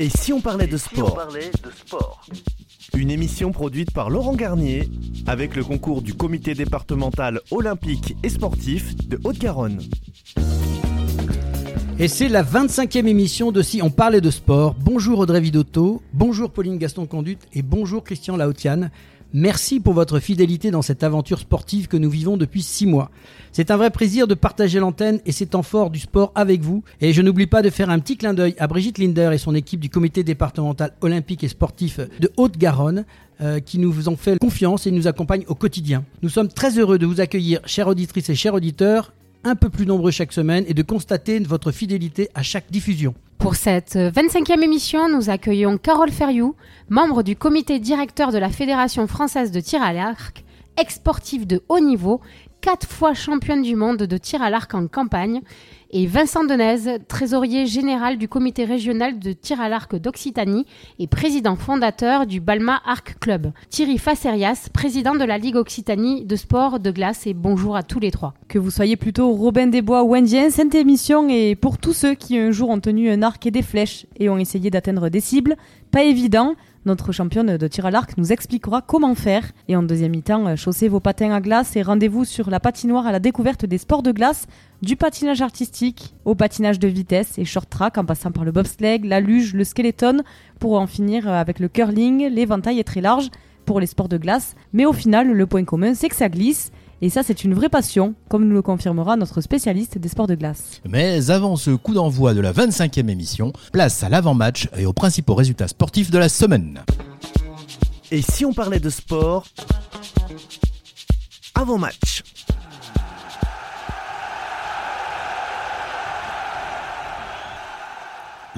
Et si on parlait de sport Une émission produite par Laurent Garnier avec le concours du comité départemental olympique et sportif de Haute-Garonne. Et c'est la 25e émission de Si on parlait de sport. Bonjour Audrey Vidotto, bonjour Pauline Gaston Conduite et bonjour Christian Laotiane. Merci pour votre fidélité dans cette aventure sportive que nous vivons depuis six mois. C'est un vrai plaisir de partager l'antenne et ces temps forts du sport avec vous. Et je n'oublie pas de faire un petit clin d'œil à Brigitte Linder et son équipe du comité départemental olympique et sportif de Haute-Garonne euh, qui nous ont fait confiance et nous accompagnent au quotidien. Nous sommes très heureux de vous accueillir, chères auditrices et chers auditeurs, un peu plus nombreux chaque semaine et de constater votre fidélité à chaque diffusion. Pour cette 25e émission, nous accueillons Carole Ferriou, membre du comité directeur de la Fédération française de tir à l'arc, ex-sportive de haut niveau, quatre fois championne du monde de tir à l'arc en campagne, et Vincent Denez, trésorier général du comité régional de tir à l'arc d'Occitanie et président fondateur du Balma Arc Club. Thierry Facerias, président de la Ligue Occitanie de sport de glace et bonjour à tous les trois. Que vous soyez plutôt Robin Desbois ou Indien, cette émission est pour tous ceux qui un jour ont tenu un arc et des flèches et ont essayé d'atteindre des cibles. Pas évident, notre championne de tir à l'arc nous expliquera comment faire. Et en deuxième mi-temps, euh, chaussez vos patins à glace et rendez-vous sur la patinoire à la découverte des sports de glace, du patinage artistique au patinage de vitesse et short track en passant par le bobsleigh, la luge, le skeleton pour en finir euh, avec le curling. L'éventail est très large pour les sports de glace, mais au final, le point commun, c'est que ça glisse et ça, c'est une vraie passion, comme nous le confirmera notre spécialiste des sports de glace. Mais avant ce coup d'envoi de la 25e émission, place à l'avant-match et aux principaux résultats sportifs de la semaine. Et si on parlait de sport Avant-match?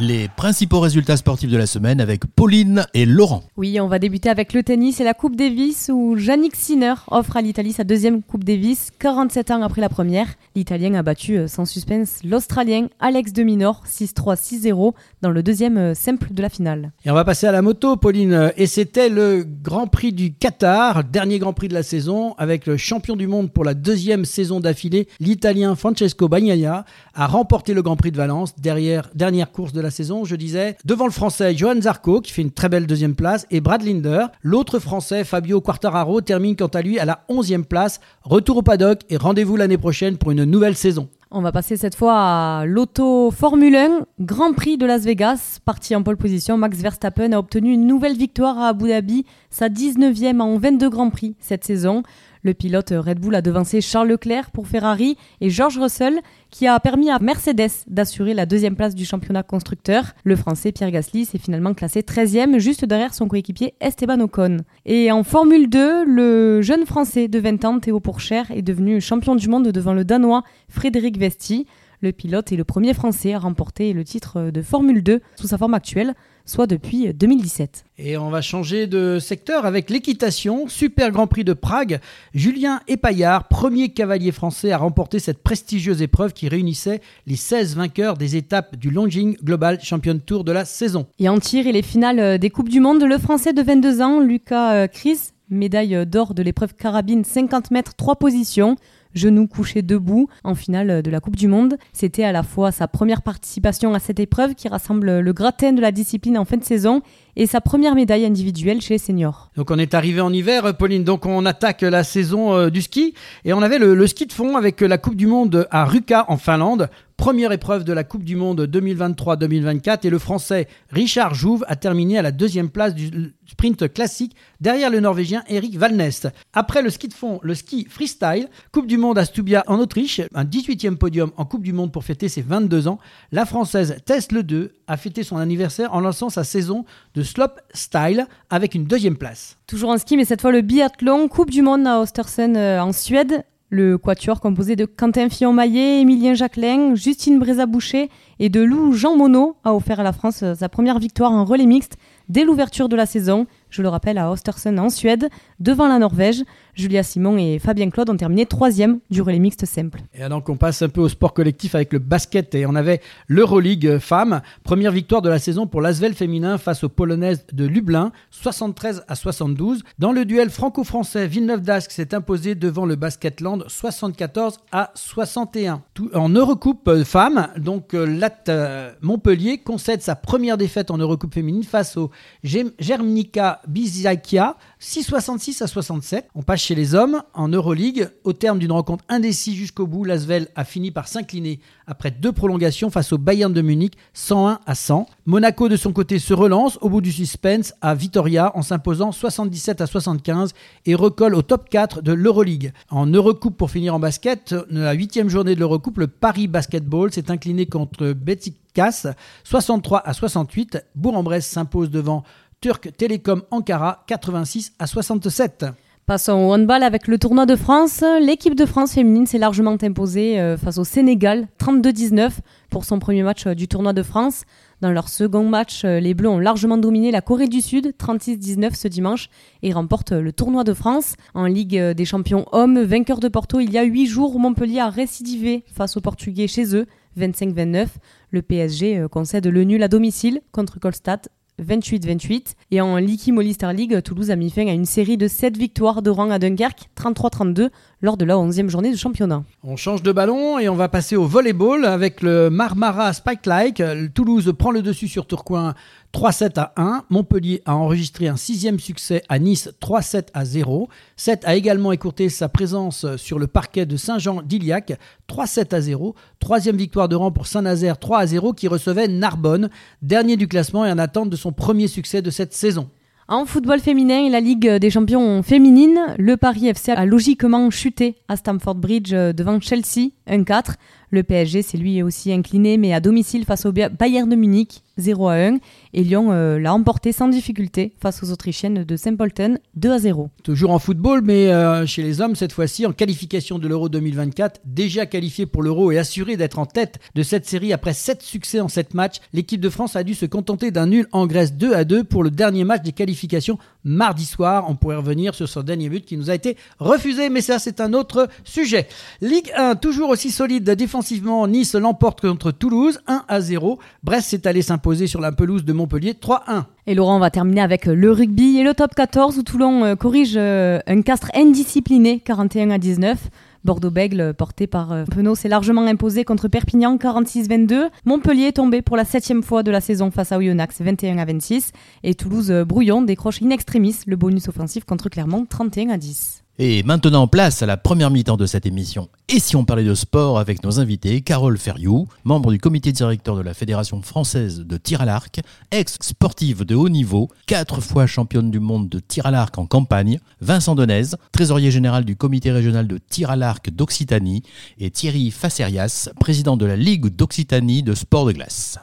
Les principaux résultats sportifs de la semaine avec Pauline et Laurent. Oui, on va débuter avec le tennis et la Coupe Davis où Yannick Sinner offre à l'Italie sa deuxième Coupe Davis 47 ans après la première. L'Italien a battu euh, sans suspense l'Australien Alex de Minor 6-3, 6-0 dans le deuxième euh, simple de la finale. Et on va passer à la moto, Pauline. Et c'était le Grand Prix du Qatar, dernier Grand Prix de la saison, avec le champion du monde pour la deuxième saison d'affilée, l'Italien Francesco Bagnaia, a remporté le Grand Prix de Valence, derrière, dernière course de la saison, je disais, devant le Français Johan Zarco, qui fait une très belle deuxième place, et Brad Linder. L'autre Français, Fabio Quartararo, termine quant à lui à la onzième place. Retour au paddock et rendez-vous l'année prochaine pour une nouvelle saison. On va passer cette fois à l'auto Formule 1, Grand Prix de Las Vegas. Parti en pole position, Max Verstappen a obtenu une nouvelle victoire à Abu Dhabi, sa 19e en 22 Grands Prix cette saison. Le pilote Red Bull a devancé Charles Leclerc pour Ferrari et George Russell qui a permis à Mercedes d'assurer la deuxième place du championnat constructeur. Le français Pierre Gasly s'est finalement classé 13e juste derrière son coéquipier Esteban Ocon. Et en Formule 2, le jeune français de 20 ans Théo Pourchère est devenu champion du monde devant le danois Frédéric Vesti. Le pilote est le premier français à remporter le titre de Formule 2 sous sa forme actuelle soit depuis 2017. Et on va changer de secteur avec l'équitation. Super Grand Prix de Prague. Julien Epaillard, premier cavalier français à remporter cette prestigieuse épreuve qui réunissait les 16 vainqueurs des étapes du Longing Global Champion Tour de la saison. Et en tir et les finales des Coupes du Monde, le français de 22 ans, Lucas euh, Chris, médaille d'or de l'épreuve carabine 50 mètres 3 positions genou couché debout en finale de la Coupe du Monde. C'était à la fois sa première participation à cette épreuve qui rassemble le gratin de la discipline en fin de saison et sa première médaille individuelle chez les seniors. Donc on est arrivé en hiver, Pauline, donc on attaque la saison euh, du ski et on avait le, le, ski de fond avec la Coupe du Monde à Ruka en Finlande. Première épreuve de la Coupe du Monde 2023-2024 et le Français Richard Jouve a terminé à la deuxième place du sprint classique derrière le Norvégien Eric Valnest. Après le ski de fond, le ski freestyle, Coupe du Monde à Stubia en Autriche, un 18e podium en Coupe du Monde pour fêter ses 22 ans, la Française Tess Le 2 a fêté son anniversaire en lançant sa saison de slope style avec une deuxième place. Toujours en ski, mais cette fois le biathlon, Coupe du Monde à Ostersund euh, en Suède. Le quatuor composé de Quentin Fillon-Maillet, Émilien Jacquelin, Justine Brézaboucher et de Lou Jean Monod a offert à la France sa première victoire en relais mixte dès l'ouverture de la saison. je le rappelle, à Ostersund en Suède, devant la Norvège. Julia Simon et Fabien Claude ont terminé troisième du relais mixte simple. Et donc on passe un peu au sport collectif avec le basket et on avait l'Euroleague femmes. Première victoire de la saison pour l'Asvel féminin face aux Polonaises de Lublin, 73 à 72. Dans le duel franco-français, Villeneuve d'Ascq s'est imposé devant le Basketland 74 à 61. en Eurocoupe euh, femmes, donc euh, Lat euh, Montpellier concède sa première défaite en Eurocoupe féminine face au Germnica Bizakia 6,66 à 67. On passe chez les hommes en Euroleague. Au terme d'une rencontre indécise jusqu'au bout, Lasvel a fini par s'incliner après deux prolongations face au Bayern de Munich, 101 à 100. Monaco de son côté se relance au bout du suspense à Vitoria en s'imposant 77 à 75 et recolle au top 4 de l'Euroleague. En Eurocoupe pour finir en basket, la huitième journée de l'Eurocoupe, le Paris Basketball s'est incliné contre Betsikas 63 à 68. Bourg-en-Bresse s'impose devant Turc Télécom Ankara 86 à 67. Passons au handball avec le tournoi de France. L'équipe de France féminine s'est largement imposée euh, face au Sénégal 32-19 pour son premier match euh, du tournoi de France. Dans leur second match, euh, les Bleus ont largement dominé la Corée du Sud 36-19 ce dimanche et remportent le tournoi de France. En Ligue des champions hommes, vainqueur de Porto il y a 8 jours, Montpellier a récidivé face aux Portugais chez eux 25-29. Le PSG concède le nul à domicile contre Kolstad 28-28. Et en Licky Star League, Toulouse a mis fin à une série de 7 victoires de rang à Dunkerque, 33-32, lors de la 11e journée de championnat. On change de ballon et on va passer au volleyball avec le Marmara Spike Like. Toulouse prend le dessus sur Tourcoing 3-7 à 1. Montpellier a enregistré un sixième succès à Nice 3-7 à 0. 7 a également écourté sa présence sur le parquet de Saint-Jean-d'Iliac 3-7 à 0. Troisième victoire de rang pour Saint-Nazaire 3 à 0 qui recevait Narbonne, dernier du classement et en attente de son premier succès de cette saison. En football féminin, la Ligue des champions féminines, le Paris FC a logiquement chuté à Stamford Bridge devant Chelsea 1-4. Le PSG s'est lui aussi incliné, mais à domicile face au Bayern de Munich, 0 à 1. Et Lyon euh, l'a emporté sans difficulté face aux Autrichiennes de Saint-Polten, 2 à 0. Toujours en football, mais euh, chez les hommes, cette fois-ci en qualification de l'Euro 2024. Déjà qualifié pour l'Euro et assuré d'être en tête de cette série après 7 succès en 7 matchs, l'équipe de France a dû se contenter d'un nul en Grèce 2 à 2 pour le dernier match des qualifications mardi soir. On pourrait revenir sur son dernier but qui nous a été refusé, mais ça c'est un autre sujet. Ligue 1, toujours aussi solide défense Offensivement, Nice l'emporte contre Toulouse 1 à 0. Brest s'est allé s'imposer sur la pelouse de Montpellier 3-1. Et Laurent, va terminer avec le rugby et le top 14 où Toulon euh, corrige euh, un castre indiscipliné 41 à 19. Bordeaux-Bègle, porté par euh, Penaud, s'est largement imposé contre Perpignan 46-22. Montpellier est tombé pour la septième fois de la saison face à Oyonnax 21 à 26. Et Toulouse-Brouillon décroche in extremis le bonus offensif contre Clermont 31 à 10. Et maintenant, place à la première mi-temps de cette émission. Et si on parlait de sport avec nos invités, Carole Ferriou, membre du comité directeur de la Fédération française de tir à l'arc, ex-sportive de haut niveau, quatre fois championne du monde de tir à l'arc en campagne, Vincent Denez, trésorier général du comité régional de tir à l'arc d'Occitanie, et Thierry Facerias, président de la Ligue d'Occitanie de sport de glace.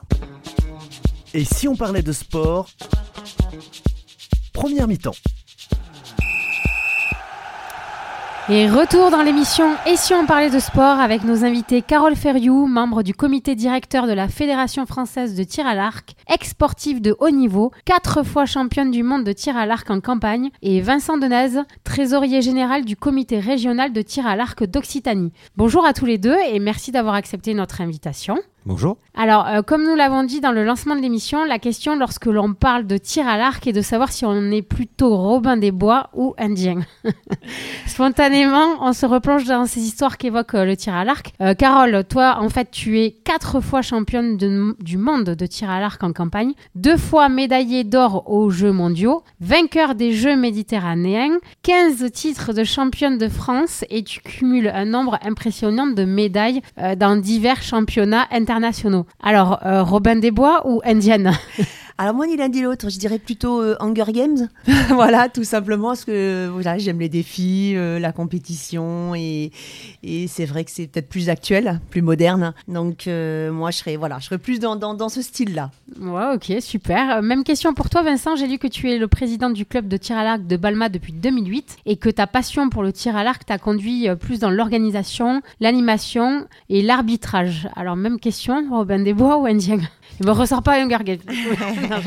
Et si on parlait de sport Première mi-temps. Et retour dans l'émission Et si on parlait de sport avec nos invités Carole Ferriou, membre du comité directeur de la Fédération française de tir à l'arc, ex-sportive de haut niveau, quatre fois championne du monde de tir à l'arc en campagne, et Vincent Denez, trésorier général du comité régional de tir à l'arc d'Occitanie. Bonjour à tous les deux et merci d'avoir accepté notre invitation. Bonjour. Alors, euh, comme nous l'avons dit dans le lancement de l'émission, la question lorsque l'on parle de tir à l'arc est de savoir si on est plutôt Robin des Bois ou Indien. Spontanément, on se replonge dans ces histoires qu'évoque euh, le tir à l'arc. Euh, Carole, toi, en fait, tu es quatre fois championne du monde de tir à l'arc en campagne, deux fois médaillée d'or aux Jeux mondiaux, vainqueur des Jeux méditerranéens, 15 titres de championne de France et tu cumules un nombre impressionnant de médailles dans divers championnats internationaux Alors, euh, Robin des Bois ou Indienne Alors moi ni l'un ni l'autre, je dirais plutôt euh, Hunger Games. voilà, tout simplement parce que voilà, j'aime les défis, euh, la compétition et, c'est vrai que c'est peut-être plus actuel, plus moderne. Donc euh, moi je serais voilà, je serais plus dans, dans, ce style-là. Ouais, ok, super. Même question pour toi Vincent, j'ai lu que tu es le président du club de tir à l'arc de Balma depuis 2008 et que ta passion pour le tir à l'arc t'a conduit plus dans l'organisation, l'animation et l'arbitrage. Alors même question, Robin Desbois ou Indien il me ressort pas Hunger Games. Non,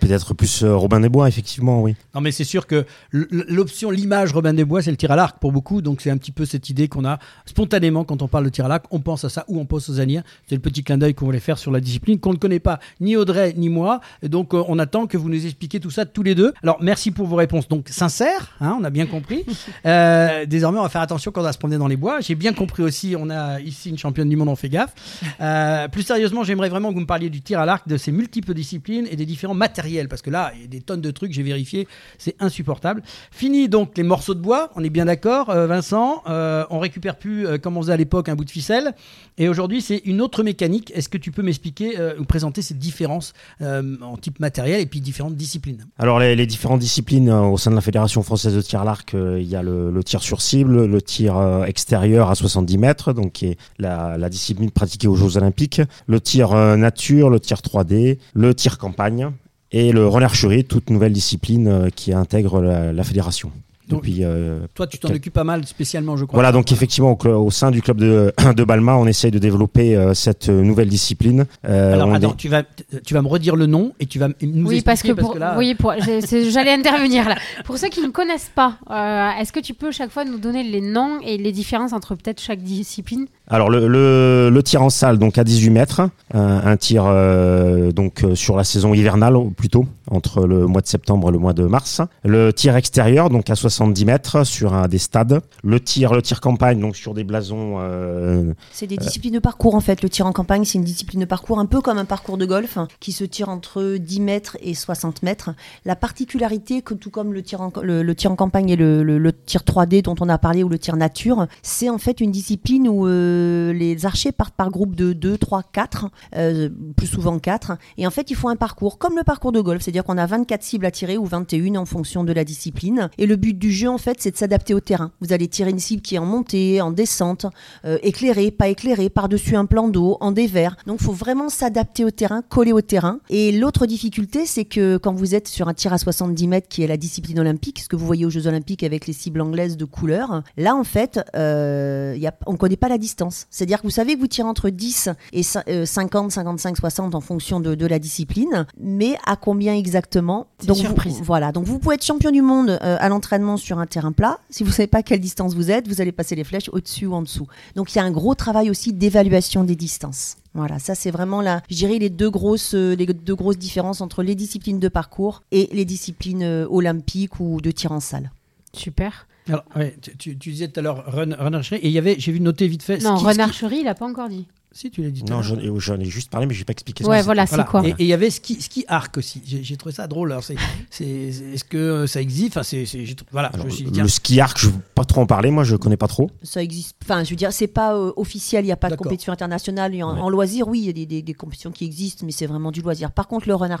peut-être plus Robin des Bois, effectivement, oui. Non, mais c'est sûr que l'option, l'image Robin des Bois, c'est le tir à l'arc pour beaucoup. Donc c'est un petit peu cette idée qu'on a spontanément quand on parle de tir à l'arc. On pense à ça ou on pense aux années. C'est le petit clin d'œil qu'on voulait faire sur la discipline qu'on ne connaît pas, ni Audrey ni moi. Et donc on attend que vous nous expliquiez tout ça tous les deux. Alors merci pour vos réponses donc sincères, hein, on a bien compris. désormais, on va faire attention quand on va se promener dans les bois. J'ai bien compris aussi, on a ici une championne du monde, on fait gaffe. plus sérieusement, j'aimerais vraiment que vous me parliez du tir à l'arc, de ses multiples disciplines et des différents matériels, parce que là, il y a des tonnes de trucs, j'ai vérifié, c'est insupportable. Fini donc les morceaux de bois, on est bien d'accord, euh, Vincent. Euh, on récupère plus, euh, comme on faisait à l'époque, un bout de ficelle. Et aujourd'hui, c'est une autre mécanique. Est-ce que tu peux m'expliquer ou présenter ces différences en type matériel et puis différentes disciplines? Alors, les, différentes disciplines au sein de la Fédération française de tir à l'arc, il y a le, tir sur cible, le tir extérieur à 70 mètres, donc qui est la discipline pratiquée aux Jeux Olympiques, le tir nature, le tir 3D, le tir campagne et le renarcherie, toute nouvelle discipline euh, qui intègre la fédération. Euh, toi, tu t'en occupes pas mal spécialement, je crois. Voilà, donc effectivement, au, sein du club de, de, Balma, on essaye de développer euh, cette nouvelle discipline. Euh, Alors, attends, tu, vas, tu vas me redire le nom et tu vas nous oui, expliquer. Parce que, pour, oui, j'allais intervenir là. Pour ceux qui ne connaissent pas, est-ce que tu peux chaque fois nous donner les noms et les différences entre peut-être chaque discipline? Alors, le, le, le, tir en salle, donc à 18 mètres, un tir donc sur la saison hivernale plutôt, entre le mois de septembre et le mois de mars. Le tir extérieur, donc à 60 70 mètres sur un, des stades. Le tir, le tir campagne, donc sur des blasons. Euh, c'est des disciplines de parcours en fait. Le tir en campagne, c'est une discipline de parcours un peu comme un parcours de golf qui se tire entre 10 mètres et 60 mètres. La particularité, que tout comme le tir en, le, tir en campagne et le, le, tir 3D dont on a parlé ou le tir nature, c'est en fait une discipline où euh, les archers partent par groupe de 2, 3, 4, plus souvent 4. Et en fait, ils font un parcours comme le parcours de golf, c'est-à-dire qu'on a 24 cibles à tirer ou 21 en fonction de la discipline. Et le but du jeu, en fait, c'est de s'adapter au terrain. Vous allez tirer une cible qui est en montée, en descente, euh, éclairée, pas éclairée, par-dessus un plan d'eau, en dévers. Donc, il faut vraiment s'adapter au terrain, coller au terrain. Et l'autre difficulté, c'est que quand vous êtes sur un tir à 70 mètres, qui est la discipline olympique, ce que vous voyez aux Jeux olympiques avec les cibles anglaises de couleur, là, en fait, euh, y a, on ne connaît pas la distance. C'est-à-dire que vous savez que vous tirez entre 10 et 50, 55, 60 en fonction de, la discipline, mais à combien exactement? Donc, surprise. voilà. Donc, vous pouvez être champion du monde euh, à l'entraînement sur un terrain plat. Si vous ne savez pas à quelle distance vous êtes, vous allez passer les flèches au-dessus ou en dessous. Donc il y a un gros travail aussi d'évaluation des distances. Voilà, ça c'est vraiment là, je dirais les deux grosses, euh, les deux grosses différences entre les disciplines de parcours et les disciplines euh, olympiques ou de tir en salle. Super. Alors, tu, disais tout à l'heure run, et il y avait, j'ai vu noter vite fait. Non, renarcherie, il n'a pas encore dit. Si, tu l'as dit. Non, j'en ai, juste parlé, mais je n'ai pas expliqué ouais, voilà, c'est quoi Et il y avait ski, ski arc aussi. J'ai trouvé ça drôle. Est-ce que ça existe? Enfin, voilà, Le ski arc, je ne veux pas trop en parler. Moi, je ne connais pas trop. Ça existe. Enfin, je veux dire, c'est pas euh, officiel. Il n'y a pas de compétition internationale. En, loisir, oui, il y a des, des, compétitions qui existent, mais c'est vraiment du loisir. Par contre, le run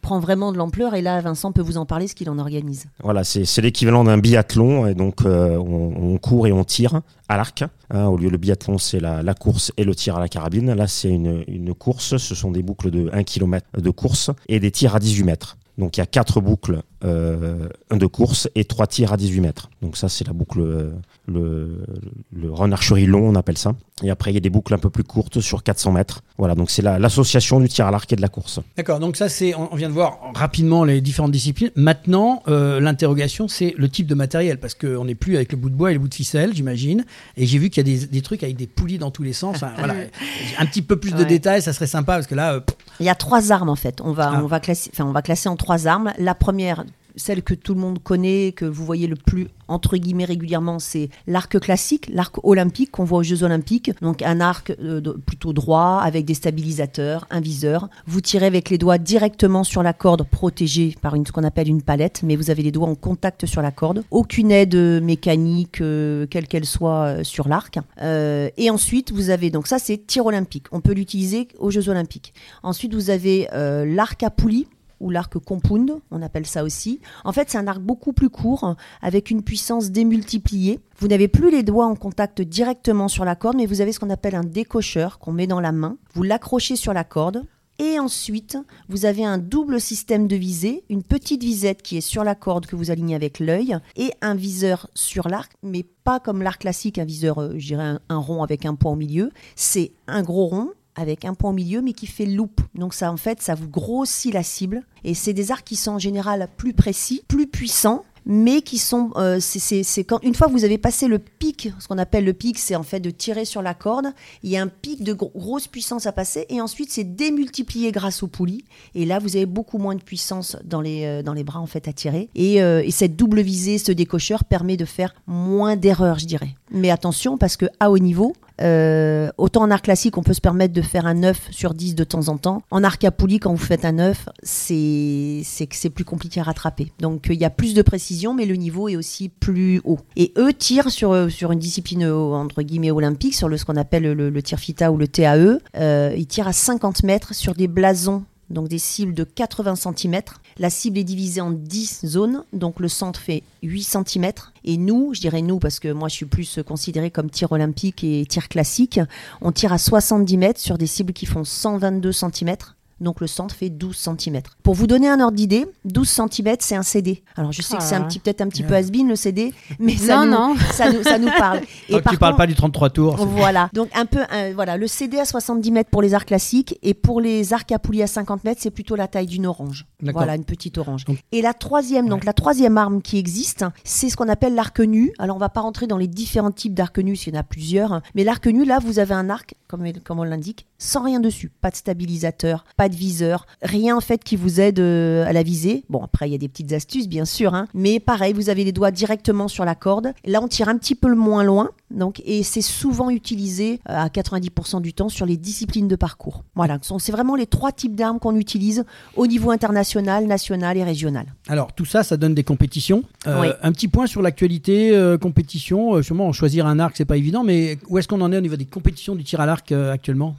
prend vraiment de l'ampleur. Et là, Vincent peut vous en parler, ce qu'il en organise. Voilà, c'est l'équivalent d'un biathlon. Et donc, euh, on, on, court et on tire à l'arc. Hein, au lieu le biathlon, c'est la, course et le tir à la carabine. Là, c'est une, une course. Ce sont des boucles de 1 km de course et des tirs à 18 mètres. Donc il y a quatre boucles euh, de course et trois tirs à 18 mètres. Donc ça c'est la boucle, euh, le, le run archerie long on appelle ça. Et après il y a des boucles un peu plus courtes sur 400 mètres. Voilà donc c'est l'association du tir à l'arc et de la course. D'accord donc ça c'est on vient de voir rapidement les différentes disciplines. Maintenant euh, l'interrogation c'est le type de matériel parce qu'on n'est plus avec le bout de bois et le bout de ficelle j'imagine. Et j'ai vu qu'il y a des, des, trucs avec des poulies dans tous les sens. voilà. Un petit peu plus de détails ça serait sympa parce que là... il y a trois armes en fait. On va, ah. on va, classer, enfin, on va classer en trois armes. La première, celle que tout le monde connaît, que vous voyez le plus entre guillemets régulièrement, c'est l'arc classique, l'arc olympique qu'on voit aux Jeux olympiques. Donc un arc euh, plutôt droit avec des stabilisateurs, un viseur. Vous tirez avec les doigts directement sur la corde protégée par une, ce qu'on appelle une palette, mais vous avez les doigts en contact sur la corde. Aucune aide mécanique, euh, quelle qu'elle soit, euh, sur l'arc. et ensuite, vous avez, donc ça c'est tir olympique. On peut l'utiliser aux Jeux olympiques. Ensuite, vous avez l'arc à poulie ou l'arc compound, on appelle ça aussi. En fait, c'est un arc beaucoup plus court, avec une puissance démultipliée. Vous n'avez plus les doigts en contact directement sur la corde, mais vous avez ce qu'on appelle un décocheur qu'on met dans la main. Vous l'accrochez sur la corde. Et ensuite, vous avez un double système de visée, une petite visette qui est sur la corde que vous alignez avec l'œil, et un viseur sur l'arc, mais pas comme l'arc classique, un viseur, euh, je dirais un, rond avec un point au milieu. C'est un gros rond avec un point au milieu, mais qui fait loop. Donc ça, en fait, ça vous grossit la cible. Et c'est des arcs qui sont en général plus précis, plus puissants, mais qui sont, euh, c'est une fois que vous avez passé le pic, ce qu'on appelle le pic, c'est en fait de tirer sur la corde. Il y a un pic de grosse puissance à passer, et ensuite c'est démultiplié grâce aux poulies. Et là, vous avez beaucoup moins de puissance dans les euh, dans les bras en fait à tirer. Et, euh, et cette double visée, ce décocheur permet de faire moins d'erreurs, je dirais. Mais attention parce que à haut niveau, euh, autant en art classique, on peut se permettre de faire un 9 sur 10 de temps en temps. En arc à poulie, quand vous faites un 9, c'est c'est plus compliqué à rattraper. Donc il y a plus de précision, mais le niveau est aussi plus haut. Et eux tirent sur, sur une discipline entre guillemets olympique, sur le, ce qu'on appelle le, tir FITA ou le TAE. Euh, ils tirent à 50 mètres sur des blasons donc des cibles de 80 cm. La cible est divisée en 10 zones, donc le centre fait 8 cm. Et nous, je dirais nous, parce que moi je suis plus considéré comme tir olympique et tir classique, on tire à 70 mètres sur des cibles qui font 122 cm donc le centre fait 12 cm. Pour vous donner un ordre d'idée, 12 cm c'est un CD. Alors je sais que c'est un ah. petit peut-être un petit peu has le CD, mais ça, nous, Ça, nous, parle. Et tu parles pas du 33 tours. Voilà. Donc un peu voilà, le CD à 70 mètres pour les arcs classiques et pour les arcs à poulie à 50 mètres, c'est plutôt la taille d'une orange. Voilà, une petite orange. et la troisième, donc la troisième arme qui existe, c'est ce qu'on appelle l'arc nu. Alors on va pas rentrer dans les différents types d'arc nu, s'il y en a plusieurs, mais l'arc nu là, vous avez un arc comme, comme on l'indique, sans rien dessus, pas de stabilisateur, pas de viseur, rien en fait qui vous aide euh, à la visée. Bon, après, il y a des petites astuces, bien sûr, hein. mais pareil, vous avez les doigts directement sur la corde. Là, on tire un petit peu moins loin, donc, et c'est souvent utilisé euh, à 90% du temps sur les disciplines de parcours. Voilà, c'est vraiment les trois types d'armes qu'on utilise au niveau international, national et régional. Alors, tout ça, ça donne des compétitions. Euh, un petit point sur l'actualité, compétition. sûrement, choisir un arc, c'est pas évident, mais où est-ce qu'on en est au niveau des compétitions du tir à l'arc actuellement?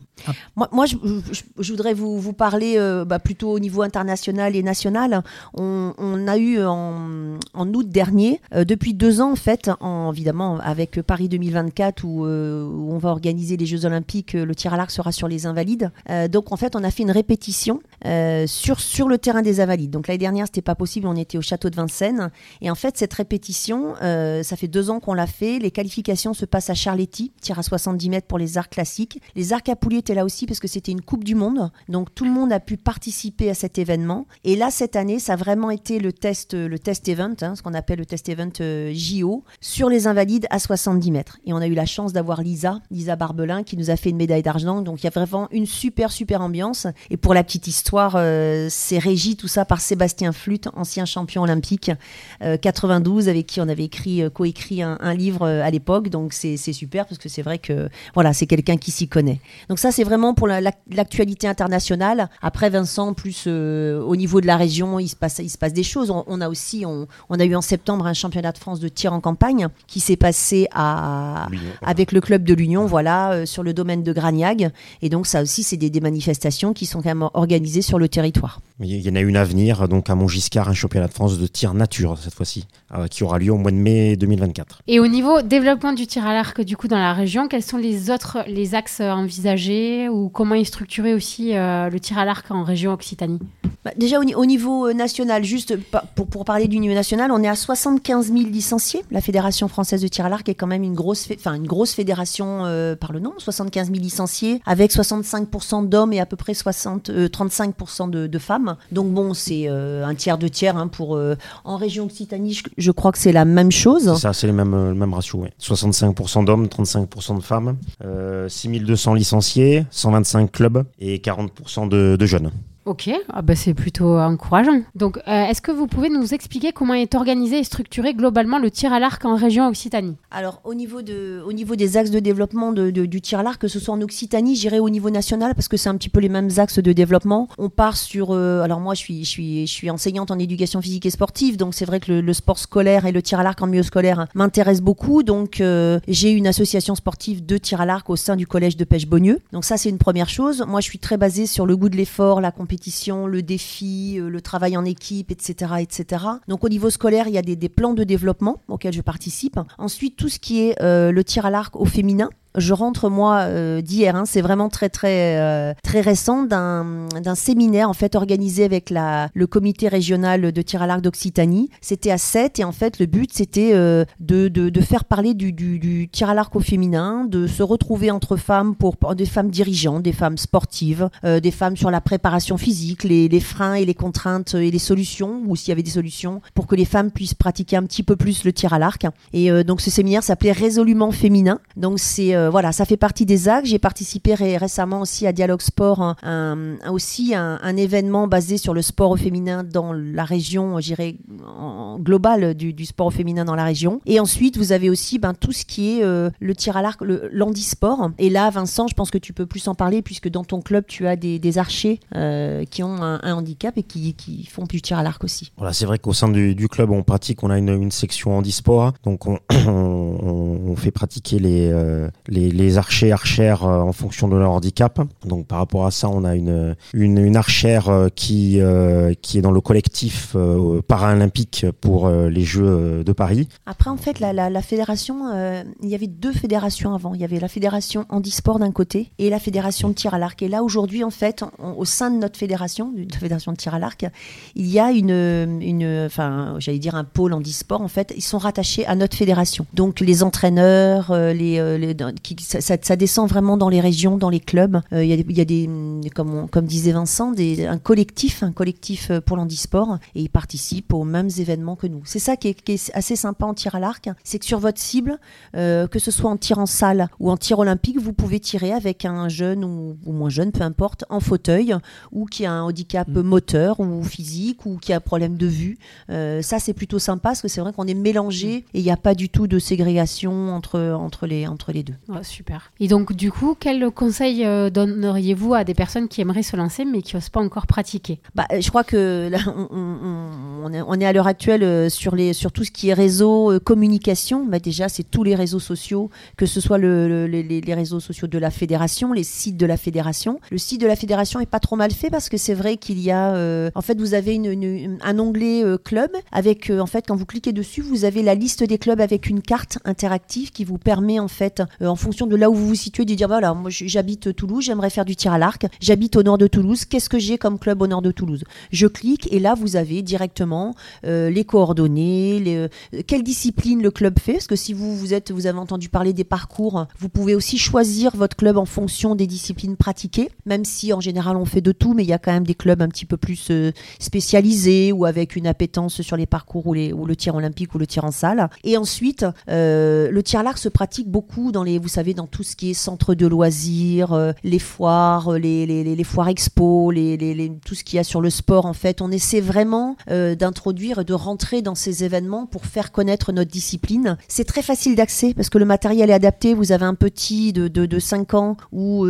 Moi, moi je, voudrais vous, vous parler euh, bah, plutôt au niveau international et national. On, on a eu en, en août dernier, euh, depuis deux ans en fait, en, évidemment avec Paris 2024 où, euh, où, on va organiser les Jeux Olympiques, le tir à l'arc sera sur les Invalides. donc en fait, on a fait une répétition sur, sur le terrain des Invalides. Donc l'année dernière, c'était pas possible, on était au château de Vincennes. Et en fait, cette répétition, ça fait deux ans qu'on l'a fait. Les qualifications se passent à Charletti, tir à 70 mètres pour les arcs classiques. Les arcs à poulies étaient là aussi parce que c'était une Coupe du Monde. Donc tout le monde a pu participer à cet événement. Et là, cette année, ça a vraiment été le test, le test event, hein, ce qu'on appelle le test event euh, JO, sur les invalides à 70 mètres. Et on a eu la chance d'avoir Lisa, Lisa Barbelin, qui nous a fait une médaille d'argent. Donc il y a vraiment une super, super ambiance. Et pour la petite histoire, euh, c'est régi tout ça par Sébastien Flute, ancien champion olympique 92, euh, avec qui on avait écrit, coécrit un, livre à l'époque. Donc c'est super parce que c'est vrai que voilà, c'est quelqu'un qui s'y connaît. Donc ça, c'est vraiment pour l'actualité internationale. Après, Vincent, plus euh, au niveau de la région, il se passe, il se passe des choses. On, a aussi, on, a eu en septembre un championnat de France de tir en campagne qui s'est passé à, avec le club de l'Union, voilà, euh, sur le domaine de Gragnag. Et donc, ça aussi, c'est des, des, manifestations qui sont quand même organisées sur le territoire. Il y en a une à venir, donc à Montgiscard, un championnat de France de tir nature cette fois-ci, euh, qui aura lieu au mois de mai 2024. Et au niveau développement du tir à l'arc, du coup, dans la région, quels sont les autres les axes envisagés ou comment est structuré aussi euh, le tir à l'arc en région Occitanie? Bah, Déjà au, niveau euh, national, juste pour, pour parler du niveau national, on est à 75 000 licenciés. La Fédération française de tir à l'arc est quand même une grosse, enfin une grosse fédération euh, par le nom, 75 000 licenciés, avec 65% d'hommes et à peu près 60, 35% de, femmes. Donc bon, c'est un tiers de tiers hein, pour en région Occitanie. Je, crois que c'est la même chose. Ça, c'est le même, ratio. 65% d'hommes, 35% de femmes, 6200 licenciés, 125 clubs et 40% de, de jeunes. Ok, ah bah c'est plutôt encourageant. Donc, euh, est-ce que vous pouvez nous expliquer comment est organisé et structuré globalement le tir à l'arc en région Occitanie? Alors, au niveau, de, au niveau des axes de développement du tir à l'arc, que ce soit en Occitanie, j'irai au niveau national parce que c'est un petit peu les mêmes axes de développement. On part sur. Euh, alors, moi, je suis, je, suis, je suis enseignante en éducation physique et sportive, donc c'est vrai que le, sport scolaire et le tir à l'arc en milieu scolaire m'intéressent beaucoup. Donc, euh, j'ai une association sportive de tir à l'arc au sein du collège de pêche Beaunieu. Donc, ça, c'est une première chose. Moi, je suis très basée sur le goût de l'effort, la le défi, euh, le travail en équipe, etc., etc. Donc au niveau scolaire, il y a des, plans de développement auxquels je participe. Ensuite, tout ce qui est euh, le tir à l'arc au féminin, je rentre moi d'hier, hein, c'est vraiment très très très récent d'un séminaire en fait organisé avec la, le comité régional de tir à l'arc d'Occitanie. C'était à 7 et en fait le but c'était de, de, de, faire parler du, du, du, tir à l'arc au féminin, de se retrouver entre femmes pour des femmes dirigeantes, des femmes sportives, des femmes sur la préparation physique, les, les freins et les contraintes et les solutions, ou s'il y avait des solutions, pour que les femmes puissent pratiquer un petit peu plus le tir à l'arc. Et euh, donc ce séminaire s'appelait Résolument féminin. Donc c'est euh, voilà, ça fait partie des actes. J'ai participé récemment aussi à Dialogue Sport, un, aussi un, événement basé sur le sport féminin dans la région, j'irais globale du, sport féminin dans la région. Et ensuite vous avez aussi ben, tout ce qui est euh, le tir à l'arc, l'handisport. Et là, Vincent, je pense que tu peux plus en parler puisque dans ton club tu as des, archers qui ont un, handicap et qui, font du tir à l'arc aussi. Voilà, c'est vrai qu'au sein du, club, on pratique, on a une, section handisport, donc on, fait pratiquer les, euh, les, les, archers, archères euh, en fonction de leur handicap. Donc par rapport à ça, on a une, une, archère euh, qui, qui est dans le collectif paralympique pour les Jeux de Paris. Après, en fait, la, la, la fédération, il y avait deux fédérations avant. Il y avait la fédération handisport d'un côté et la fédération de tir à l'arc. Et là, aujourd'hui, en fait, au sein de notre fédération, de fédération de tir à l'arc, il y a une, une enfin, j'allais dire un pôle handisport. En fait, ils sont rattachés à notre fédération. Donc les entraîneurs, euh, les, euh, qui, ça, ça, descend vraiment dans les régions, dans les clubs. Euh, il y, a, y, a, des, comme, comme disait Vincent, des, un collectif, un collectif pour l'handisport, et ils participent aux mêmes événements que nous. C'est ça qui est, qui est, assez sympa en tir à l'arc, c'est que sur votre cible, que ce soit en tir en salle ou en tir olympique, vous pouvez tirer avec un jeune ou, ou moins jeune, peu importe, en fauteuil ou qui a un handicap mm. moteur ou physique ou qui a un problème de vue. ça, c'est plutôt sympa parce que c'est vrai qu'on est mélangé et il n'y a pas du tout de ségrégation entre, entre, les, entre les deux. Super. Et donc, du coup, quel conseil euh, donneriez-vous à des personnes qui aimeraient se lancer mais qui n'osent pas encore pratiquer? Bah, Je crois que là, on, est, on, est, à l'heure actuelle euh, sur, les, sur tout ce qui est réseau, euh, communication. Bah, déjà, c'est tous les réseaux sociaux, que ce soit le, les, les, réseaux sociaux de la fédération, les sites de la fédération. Le site de la fédération est pas trop mal fait parce que c'est vrai qu'il y a. en fait, vous avez une, un onglet club avec, en fait, quand vous cliquez dessus, vous avez la liste des clubs avec une carte interactive qui vous permet en fait, euh, en fonction de là où vous vous situez, de dire voilà, moi j'habite Toulouse, j'aimerais faire du tir à l'arc, j'habite au nord de Toulouse, qu'est-ce que j'ai comme club au nord de Toulouse? Je clique et là vous avez directement euh, les coordonnées, les, euh, quelle discipline le club fait, parce que si vous vous êtes, vous avez entendu parler des parcours, vous pouvez aussi choisir votre club en fonction des disciplines pratiquées, même si en général on fait de tout, mais il y a quand même des clubs un petit peu plus spécialisés ou avec une appétence sur les parcours ou, les, ou le tir olympique ou le tir en salle. Et ensuite, euh, le tir à l'arc se pratique beaucoup dans les, vous savez, dans tout ce qui est centre de loisirs, euh, les foires, les, les, foires expo, tout ce qu'il y a sur le sport. En fait, on essaie vraiment euh, d'introduire et de rentrer dans ces événements pour faire connaître notre discipline. C'est très facile d'accès parce que le matériel est adapté. Vous avez un petit de, de, de 5 ans ou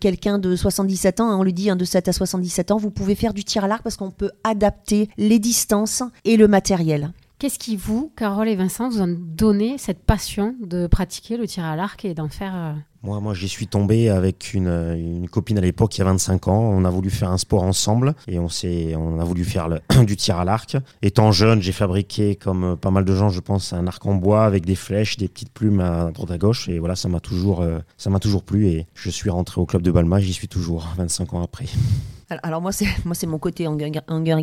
quelqu'un de 77 ans, hein, on lui dit un de 7 à 77 ans, vous pouvez faire du tir à l'arc parce qu'on peut adapter les distances et le matériel. Qu'est-ce qui vous, Carole et Vincent, vous ont donné cette passion de pratiquer le tir à l'arc et d'en faire euh, Moi, moi j'y suis tombé avec une, copine à l'époque, il y a 25 ans. On a voulu faire un sport ensemble et on, on a voulu faire du tir à l'arc. Étant jeune, j'ai fabriqué, comme pas mal de gens, je pense, un arc en bois avec des flèches, des petites plumes à droite à gauche. Et voilà, ça m'a toujours, euh, ça m'a toujours plu et je suis rentré au club de Balma, j'y suis toujours 25 ans après. Alors moi c'est moi c'est mon côté Hunger,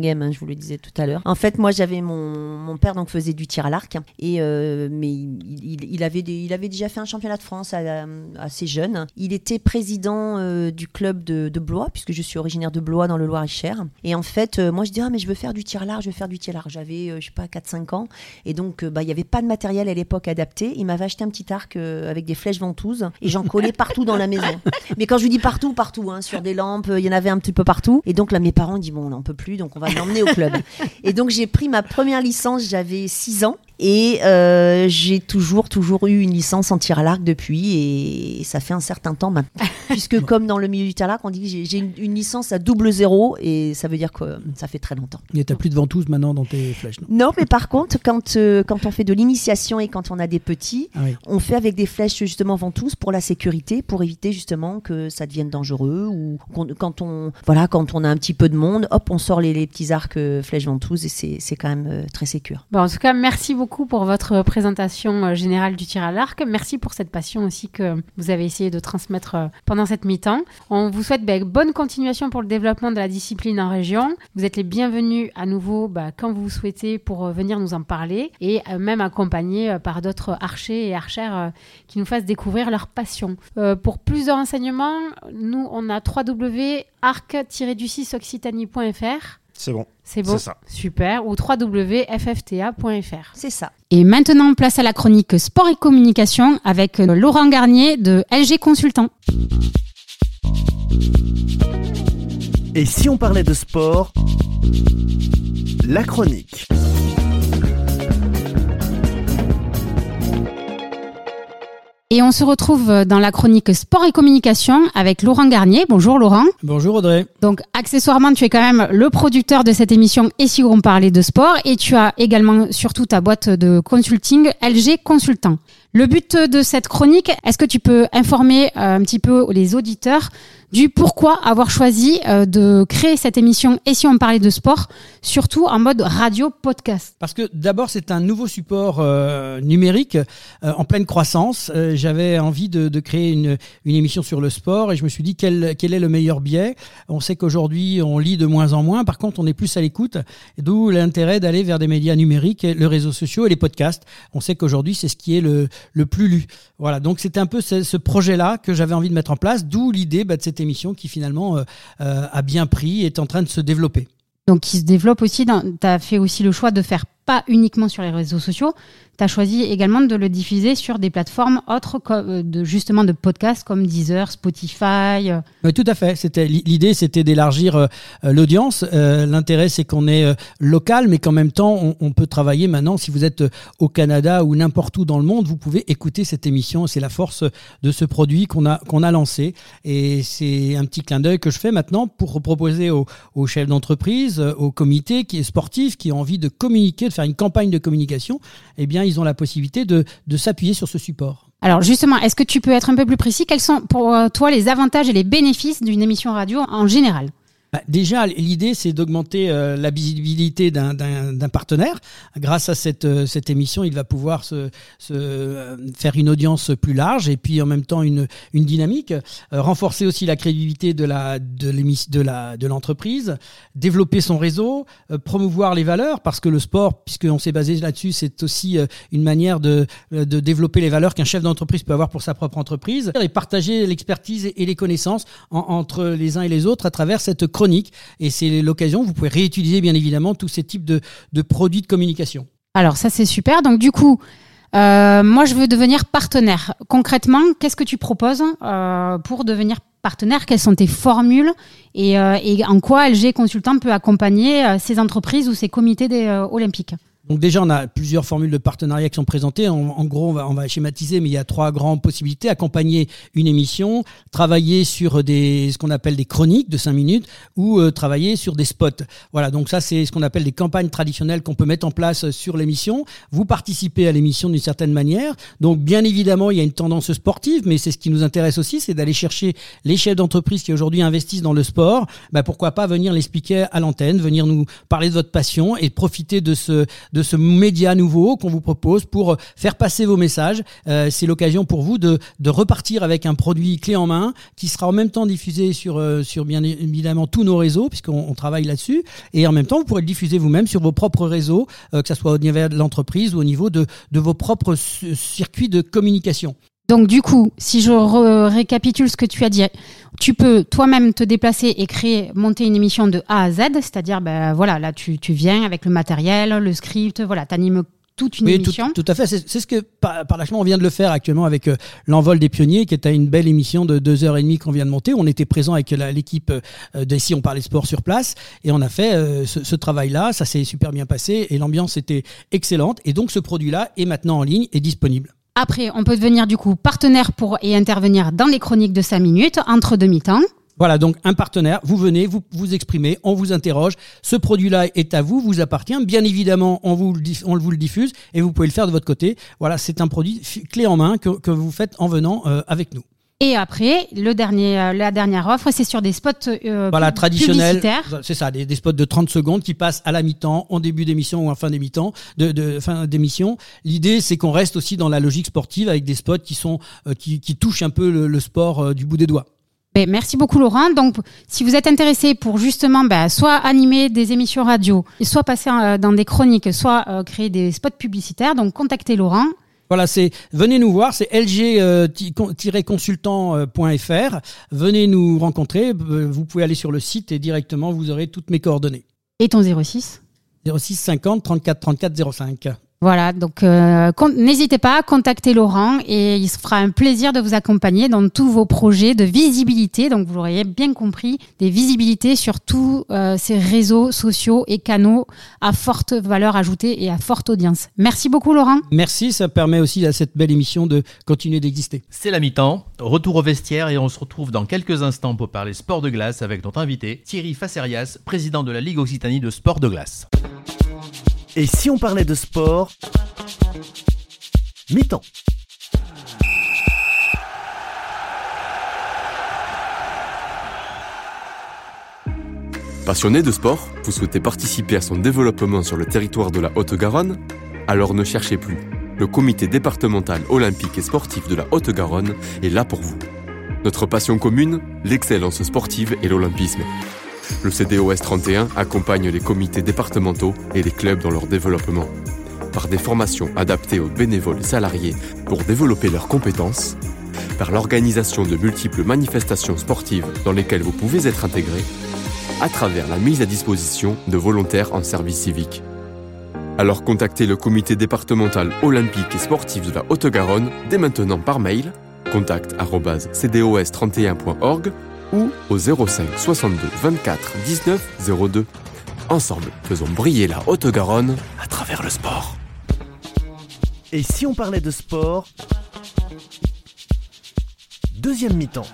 Game, hein, je vous le disais tout à l'heure. En fait moi j'avais mon, mon père donc faisait du tir à l'arc et euh, mais il, il, avait des, il avait déjà fait un championnat de France assez jeune. Il était président euh, du club de, de, Blois puisque je suis originaire de Blois dans le Loir-et-Cher. Et en fait euh, moi je dis ah mais je veux faire du tir à l'arc, je veux faire du tir à l'arc. J'avais je sais pas 4-5 ans et donc bah il y avait pas de matériel à l'époque adapté. Il m'avait acheté un petit arc avec des flèches ventouses et j'en collais partout dans la maison. Mais quand je vous dis partout partout hein, sur des lampes, il y en avait un petit peu partout partout. Et donc là, mes parents disent bon, on n'en peut plus, donc on va l'emmener au club. et donc j'ai pris ma première licence, j'avais 6 ans. Et euh, j'ai toujours, toujours eu une licence en tir à l'arc depuis, et ça fait un certain temps maintenant. Puisque comme dans le milieu du tir à l'arc, on dit que j'ai une, licence à double zéro, et ça veut dire que ça fait très longtemps. Et t'as plus de ventouses maintenant dans tes flèches, non? Non, mais par contre, quand, euh, quand on fait de l'initiation et quand on a des petits, ah on fait avec des flèches justement ventouses pour la sécurité, pour éviter justement que ça devienne dangereux, ou quand on, voilà, quand on a un petit peu de monde, hop, on sort les, petits arcs euh, flèches ventouses, et c'est quand même très sécure. Bon, en tout cas, merci beaucoup beaucoup pour votre présentation euh, générale du tir à l'arc. Merci pour cette passion aussi que vous avez essayé de transmettre euh, pendant cette mi-temps. On vous souhaite bah, bonne continuation pour le développement de la discipline en région. Vous êtes les bienvenus à nouveau bah, quand vous souhaitez pour venir nous en parler et même accompagnés par d'autres archers et archères qui nous fassent découvrir leur passion. pour plus de renseignements, nous on a www.arc-du6occitanie.fr c'est bon. C'est bon. ça. Super. Ou www.ffta.fr. C'est ça. Et maintenant, place à la chronique Sport et Communication avec euh, Laurent Garnier de LG Consultant. Et si on parlait de sport? La chronique. Et on se retrouve euh, dans la chronique Sport et Communication avec Laurent Garnier. Bonjour Laurent. Bonjour Audrey. Donc accessoirement, tu es quand même le producteur de cette émission et si on parlait de sport et tu as également surtout ta boîte de consulting LG Consultant. Le but de cette chronique, est-ce que tu peux informer euh, un petit peu les auditeurs du pourquoi avoir choisi euh, de créer cette émission et si on parlait de sport, surtout en mode radio podcast? Parce que d'abord c'est un nouveau support euh, numérique en pleine croissance. J'avais envie de, de, créer une, une, émission sur le sport et je me suis dit quel, quel est le meilleur biais. On sait qu'aujourd'hui on lit de moins en moins, par contre on est plus à l'écoute, d'où l'intérêt d'aller vers des médias numériques, les réseaux sociaux et les podcasts. On sait qu'aujourd'hui c'est ce qui est le, le plus lu. Voilà, donc c'était un peu ce, projet-là que j'avais envie de mettre en place, d'où l'idée bah, de cette émission qui finalement euh, euh, a bien pris et est en train de se développer. Donc qui se développe aussi, tu as fait aussi le choix de faire pas uniquement sur les réseaux sociaux, tu as choisi également de le diffuser sur des plateformes autres, euh, de, justement de podcasts comme Deezer, Spotify. Euh. Oui, tout à fait. C'était l'idée, c'était d'élargir euh, l'audience. L'intérêt, c'est qu'on est local, mais qu'en même temps, on, peut travailler maintenant. Si vous êtes au Canada ou n'importe où dans le monde, vous pouvez écouter cette émission. C'est la force de ce produit qu'on a qu'on a lancé, et c'est un petit clin d'œil que je fais maintenant pour proposer aux, chefs d'entreprise, aux comités qui est sportifs, qui ont envie de communiquer, de faire une campagne de communication. Eh bien ils ont la possibilité de, de s'appuyer sur ce support. Alors justement, est-ce que tu peux être un peu plus précis? Quels sont pour euh, toi les avantages et les bénéfices d'une émission radio en général? Bah, déjà, l'idée, c'est d'augmenter euh, la visibilité d'un partenaire. Grâce à cette, euh, cette émission, il va pouvoir se, se euh, faire une audience plus large et puis en même temps une, une dynamique. renforcer aussi la crédibilité de la de la de l'entreprise, développer son réseau, promouvoir les valeurs parce que le sport, puisqu'on s'est basé là-dessus, c'est aussi une manière de, de développer les valeurs qu'un chef d'entreprise peut avoir pour sa propre entreprise et partager l'expertise et les connaissances entre les uns et les autres à travers cette et c'est l'occasion, vous pouvez réutiliser bien évidemment tous ces types de, produits de communication. Alors ça c'est super. Donc du coup, euh, moi je veux devenir partenaire. Concrètement, qu'est-ce que tu proposes euh, pour devenir partenaire? Quelles sont tes formules? Et, euh, et, en quoi LG Consultant peut accompagner ces entreprises ou ces comités des, olympiques? Donc déjà, on a plusieurs formules de partenariat qui sont présentées. En, gros, on va, on va, schématiser, mais il y a trois grandes possibilités. Accompagner une émission, travailler sur des, ce qu'on appelle des chroniques de 5 minutes ou euh, travailler sur des spots. Voilà, donc ça, c'est ce qu'on appelle des campagnes traditionnelles qu'on peut mettre en place sur l'émission. Vous participez à l'émission d'une certaine manière. Donc bien évidemment, il y a une tendance sportive, mais c'est ce qui nous intéresse aussi, c'est d'aller chercher les chefs d'entreprise qui aujourd'hui investissent dans le sport. Bah, pourquoi pas venir l'expliquer à l'antenne, venir nous parler de votre passion et profiter de ce de ce média nouveau qu'on vous propose pour faire passer vos messages. Euh, c'est l'occasion pour vous de, de, repartir avec un produit clé en main qui sera en même temps diffusé sur, euh, sur bien évidemment tous nos réseaux, puisqu'on travaille là-dessus. Et en même temps, vous pourrez le diffuser vous-même sur vos propres réseaux, euh, que ce soit au niveau de l'entreprise ou au niveau de, de vos propres circuits de communication. Donc du coup, si je récapitule ce que tu as dit, tu peux toi-même te déplacer et créer, monter une émission de A à Z, c'est-à-dire, ben voilà, là tu, tu viens avec le matériel, le script, voilà, t'animes toute une émission. Tout, tout, à fait. C'est ce que par, par on vient de le faire actuellement avec euh, l'envol des pionniers, qui est une belle émission de deux heures et demie qu'on vient de monter. On était présent avec l'équipe euh, d'ici, on parlait sport sur place, et on a fait euh, ce, ce travail-là. Ça s'est super bien passé et l'ambiance était excellente. Et donc ce produit-là est maintenant en ligne et disponible. Après, on peut devenir du coup partenaire pour et intervenir dans les chroniques de 5 minutes entre demi-temps. Voilà, donc un partenaire, vous venez, vous vous exprimez, on vous interroge, ce produit-là est à vous, vous appartient, bien évidemment, on vous, on vous le diffuse et vous pouvez le faire de votre côté. Voilà, c'est un produit clé en main que, que vous faites en venant euh, avec nous. Et après, le dernier, euh, la dernière offre, c'est sur des spots euh, voilà, traditionnels. C'est ça, des, des spots de 30 secondes qui passent à la mi-temps, en début d'émission ou en fin d'émission. De, de, fin d'émission. L'idée, c'est qu'on reste aussi dans la logique sportive avec des spots qui sont euh, qui, qui touchent un peu le, le sport euh, du bout des doigts. Ben, merci beaucoup Laurent. Donc, si vous êtes intéressé pour justement ben, soit animer des émissions radio, soit passer euh, dans des chroniques, soit créer des spots publicitaires, donc contactez Laurent. Voilà, c'est venez nous voir, c'est lg-consultant.fr. Venez nous rencontrer. Euh, Vous pouvez aller sur le site et directement vous aurez toutes mes coordonnées. Et ton 06 06 50 34 34 05. Voilà, donc euh, n'hésitez pas à contacter Laurent et il se fera un plaisir de vous accompagner dans tous vos projets de visibilité. Donc vous l'aurez bien compris, des visibilités sur tous euh, ces réseaux sociaux et canaux à forte valeur ajoutée et à forte audience. Merci beaucoup Laurent. Merci, ça permet aussi à cette belle émission de continuer d'exister. C'est la mi-temps, retour au vestiaire et on se retrouve dans quelques instants pour parler sport de glace avec notre invité Thierry Facerias, président de la Ligue Occitanie de sport de glace. Et si on parlait de sport Mi-temps. Passionné de sport, vous souhaitez participer à son développement sur le territoire de la Haute-Garonne? Alors ne cherchez plus. Le comité départemental olympique et sportif de la Haute-Garonne est là pour vous. Notre passion commune, l'excellence sportive et l'olympisme. Le CDOS 31 accompagne les comités départementaux et les clubs dans leur développement. Par des formations adaptées aux bénévoles salariés pour développer leurs compétences, par l'organisation de multiples manifestations sportives dans lesquelles vous pouvez être intégré, à travers la mise à disposition de volontaires en service civique. Alors contactez le comité départemental olympique et sportif de la Haute-Garonne dès maintenant par mail contact@cdos31.org ou au 05 62 24 19 02. Ensemble, faisons briller la Haute-Garonne à travers le sport. Et si on parlait de sport Deuxième mi-temps.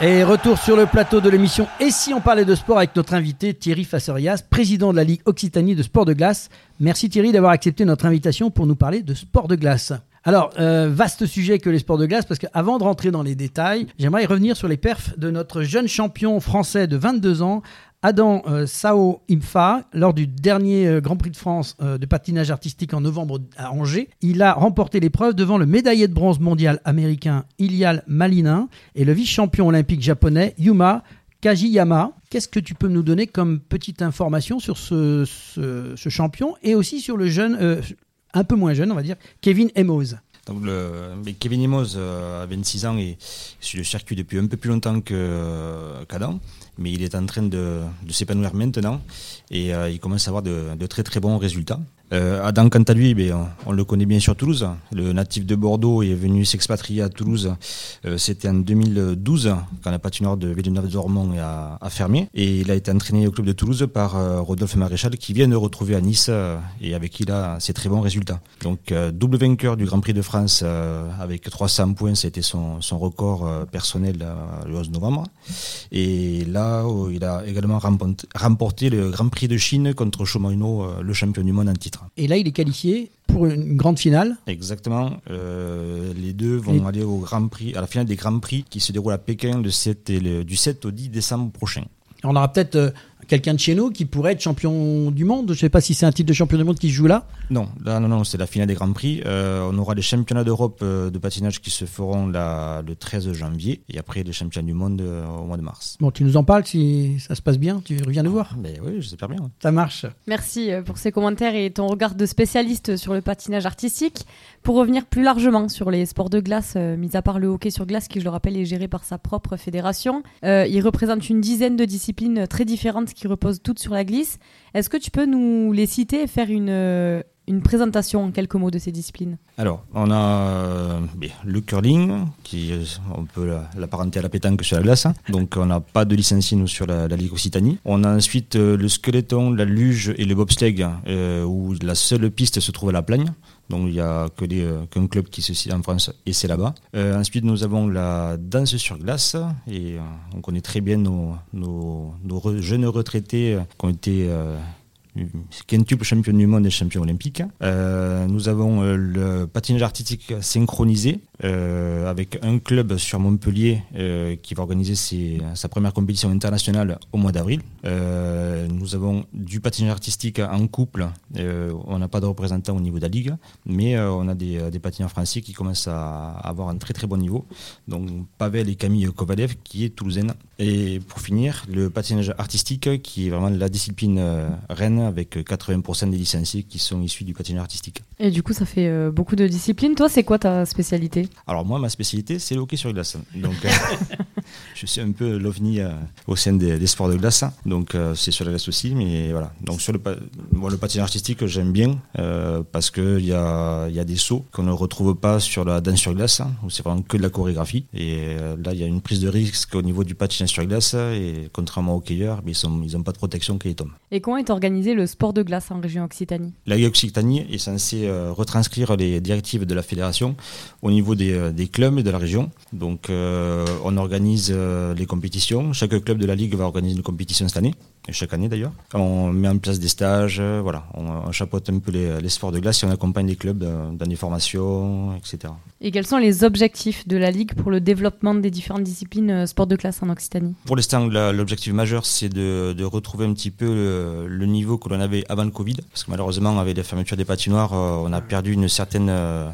Et retour sur le plateau de l'émission Et si on parlait de sport avec notre invité Thierry Fasserias, président de la Ligue Occitanie de sport de glace. Merci Thierry d'avoir accepté notre invitation pour nous parler de sport de glace. Alors, euh, vaste sujet que les sports de glace, parce qu'avant de rentrer dans les détails, j'aimerais revenir sur les perfs de notre jeune champion français de 22 ans, Adam euh, Sao Imfa, lors du dernier euh, Grand Prix de France de patinage artistique en novembre à Angers. Il a remporté l'épreuve devant le médaillé de bronze mondial américain Ilial Malinin et le vice-champion olympique japonais Yuma Kajiyama. Qu'est-ce que tu peux nous donner comme petite information sur ce, champion et aussi sur le jeune, un peu moins jeune, on va dire, Kevin Emos Kevin Emos euh, a 26 ans et sur le circuit depuis un peu plus longtemps euh, qu'Adam, mais il est en train de, s'épanouir maintenant et euh, il commence à avoir de très très bons résultats. Euh, Adam, quant à lui, ben, on, le connaît bien sur Toulouse. Le natif de Bordeaux est venu s'expatrier à Toulouse. Euh, C'était en 2012, quand la patinoire de Villeneuve-d'Ormont a, fermé. Et il a été entraîné au club de Toulouse par euh, Rodolphe Maréchal, qui vient de retrouver à Nice et avec qui il a ses très bons résultats. Donc, double vainqueur du Grand Prix de France avec 300 points, c'était son, son record personnel le 11 novembre. Et là, oh, il a également remporté, le Grand Prix de Chine contre Shomoino, euh, le champion du monde en titre. Et là, il est qualifié pour une grande finale. Exactement. Euh, les deux vont Et- aller au Grand Prix, à la finale des Grands Prix qui se déroule à Pékin le 7 et le- du 7 au 10 décembre prochain. On aura peut-être euh, quelqu'un de chez nous qui pourrait être champion du monde. Je ne sais pas si c'est un titre de champion du monde qui se joue là. Non, là, non, non, c'est la finale des Grands Prix. Euh, on aura les championnats d'Europe euh, de patinage qui se feront le 13 janvier et après les championnats du monde euh, au mois de mars. Bon, tu nous en parles si ça se passe bien. Tu reviens nous voir. Mais oui, j'espère bien. Ça marche. Merci pour ces commentaires et ton regard de spécialiste sur le patinage artistique. Pour revenir plus largement sur les sports de glace, euh, mis à part le hockey sur glace qui, je le rappelle, est géré par sa propre fédération, euh, il représente une dizaine de disciplines très différentes qui reposent toutes sur la glisse. Est-ce que tu peux nous les citer et faire une, euh, une présentation en quelques mots de ces disciplines? Alors, on a euh, le curling, qui euh, on peut la- l'apparenter à la pétanque sur la glace. hein. Donc, on n'a pas de licencié nous sur la, la Ligue Occitanie. On a ensuite le skeleton, la luge et le bobsleigh, où la seule piste se trouve à la Plagne. Donc, il n'y a que des, euh, qu'un club qui se situe en France et c'est là-bas. Euh, ensuite, nous avons la danse sur glace et euh, on connaît très bien nos, nos, jeunes retraités qui ont été quintuple champion du monde et champion olympique. Euh, nous avons euh, le patinage artistique synchronisé euh, avec un club sur Montpellier qui va organiser sa première compétition internationale au mois d'avril. nous avons du patinage artistique en couple. on n'a pas de représentant au niveau de la ligue, mais on a des, des, patineurs français qui commencent à avoir un très très bon niveau. Donc Pavel et Camille Kovalev qui est toulousaine. Et pour finir, le patinage artistique qui est vraiment la discipline reine avec 80% des licenciés qui sont issus du patinage artistique. Et du coup, ça fait euh, beaucoup de disciplines. Toi, c'est quoi ta spécialité? Alors moi, ma spécialité, c'est le hockey sur glace. Donc, euh, je suis un peu l'ovni euh, au sein des, sports de glace. Donc, c'est sur la glace aussi, mais voilà. Donc sur le, le patinage artistique, j'aime bien parce qu'il y a, y a des sauts qu'on ne retrouve pas sur la danse sur glace, où c'est vraiment que de la chorégraphie. Et là, il y a une prise de risque au niveau du patinage sur glace. Et contrairement aux hockeyeurs, ils n'ont ils pas de protection quand ils tombent. Et comment est organisé le sport de glace en région Occitanie? La Occitanie est censée euh, retranscrire les directives de la fédération au niveau des, euh, des clubs de la région. Donc euh, on organise les compétitions. Chaque club de la Ligue va organiser une compétition cette année chaque année d'ailleurs. On met en place des stages, euh, voilà, on, chapeaute un peu les, sports de glace et on accompagne les clubs dans, des formations, etc. Et quels sont les objectifs de la Ligue pour le développement des différentes disciplines euh, sports de classe en Occitanie? Pour l'instant, l'objectif majeur, c'est de, retrouver un petit peu le, niveau que l'on avait avant le Covid, parce que malheureusement, avec la fermeture des patinoires, euh, on a perdu une certaine, un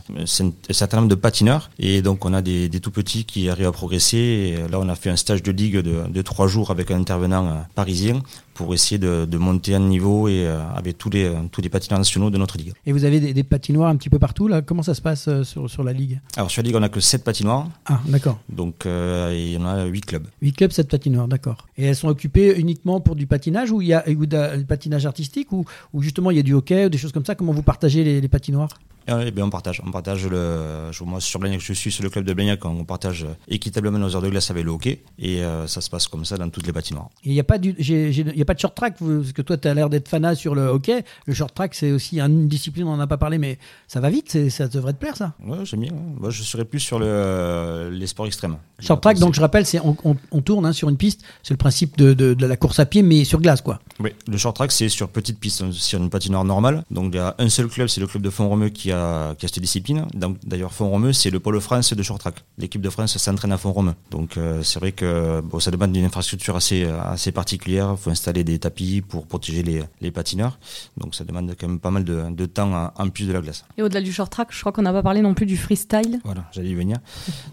certain nombre de patineurs, et donc on a des, tout petits qui arrivent à progresser. Et là, on a fait un stage de ligue de, de trois jours avec un intervenant parisien pour essayer de, monter un niveau et euh, avec tous les, tous les patineurs nationaux de notre ligue. Et vous avez des, patinoires un petit peu partout là? Comment ça se passe euh, sur, sur la ligue? Alors sur la ligue, on n'a que 7 patinoires. Ah, d'accord. Donc euh, il y en a 8 clubs. 8 clubs, 7 patinoires, d'accord. Et elles sont occupées uniquement pour du patinage ou il y a du patinage artistique ou, ou, justement il y a du hockey ou des choses comme ça? Comment vous partagez les, les patinoires? Eh bien, on partage. On partage le. Moi, sur Blagnac, je suis sur le club de Blagnac, on partage équitablement nos heures de glace avec le hockey. Et euh, ça se passe comme ça dans toutes les patinoires. Il n'y a, pas a pas de short track, parce que toi, tu as l'air d'être fanat sur le hockey. Le short track, c'est aussi une discipline, on n'en a pas parlé, mais ça va vite, ça devrait te plaire, ça. Ouais, j'aime bien. Moi, je serais plus sur le, les sports extrêmes. Short track, donc je rappelle, c'est on, on, tourne hein, sur une piste. C'est le principe de, de, la course à pied, mais sur glace, quoi. Oui, le short track, c'est sur petite piste, sur une patinoire normale. Donc, il y a un seul club, c'est le club de Font-Romeu qui a, qui a cette discipline. D'ailleurs, Font-Romeu, c'est le pôle France de short track. L'équipe de France s'entraîne à Font-Romeu. Donc, euh, c'est vrai que bon, ça demande une infrastructure assez, assez particulière. Il faut installer des tapis pour protéger les, les, patineurs. Donc, ça demande quand même pas mal de, de temps en, plus de la glace. Et au-delà du short track, je crois qu'on n'a pas parlé non plus du freestyle. Voilà, j'allais y venir.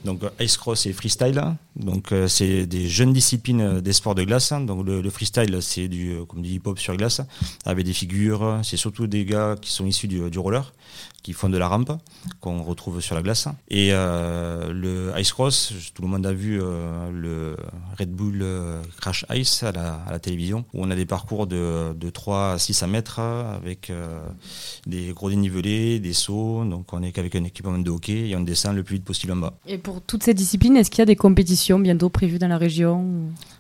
Donc, ice cross et freestyle. Donc, euh, c'est des jeunes disciplines des sports de glace. Donc, le, freestyle, c'est du, du hip-hop sur glace, avec des figures. C'est surtout des gars qui sont issus du, roller qui font de la rampe, qu'on retrouve sur la glace. Et euh, le Ice Cross, tout le monde a vu euh, le Red Bull euh, Crash Ice à la, télévision, où on a des parcours de, de 3 à 600 mètres avec des gros dénivelés, des sauts. Donc on est qu'avec un équipement de hockey et on descend le plus vite possible en bas. Et pour toutes ces disciplines, est-ce qu'il y a des compétitions bientôt prévues dans la région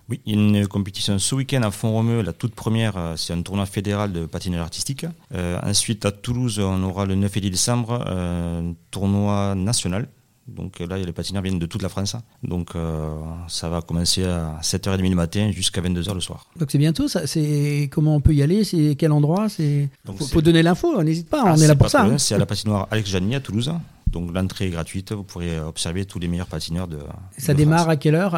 oui, il y a une compétition ce week-end à Font-Romeu, la toute première, euh, c'est un tournoi fédéral de patinage artistique. Euh, ensuite, à Toulouse, on aura le 9 et 10 décembre euh, un tournoi national. Donc là, les patineurs viennent de toute la France. Donc ça va commencer à 7h30 le matin jusqu'à 22h le soir. Donc c'est bientôt, ça. C'est comment on peut y aller C'est quel endroit C'est faut, donner l'info. N'hésite pas, on ah, est, là pour ça. Hein. C'est à la patinoire Alex Jani à Toulouse. Donc l'entrée est gratuite, vous pourrez observer tous les meilleurs patineurs de. Ça démarre à quelle heure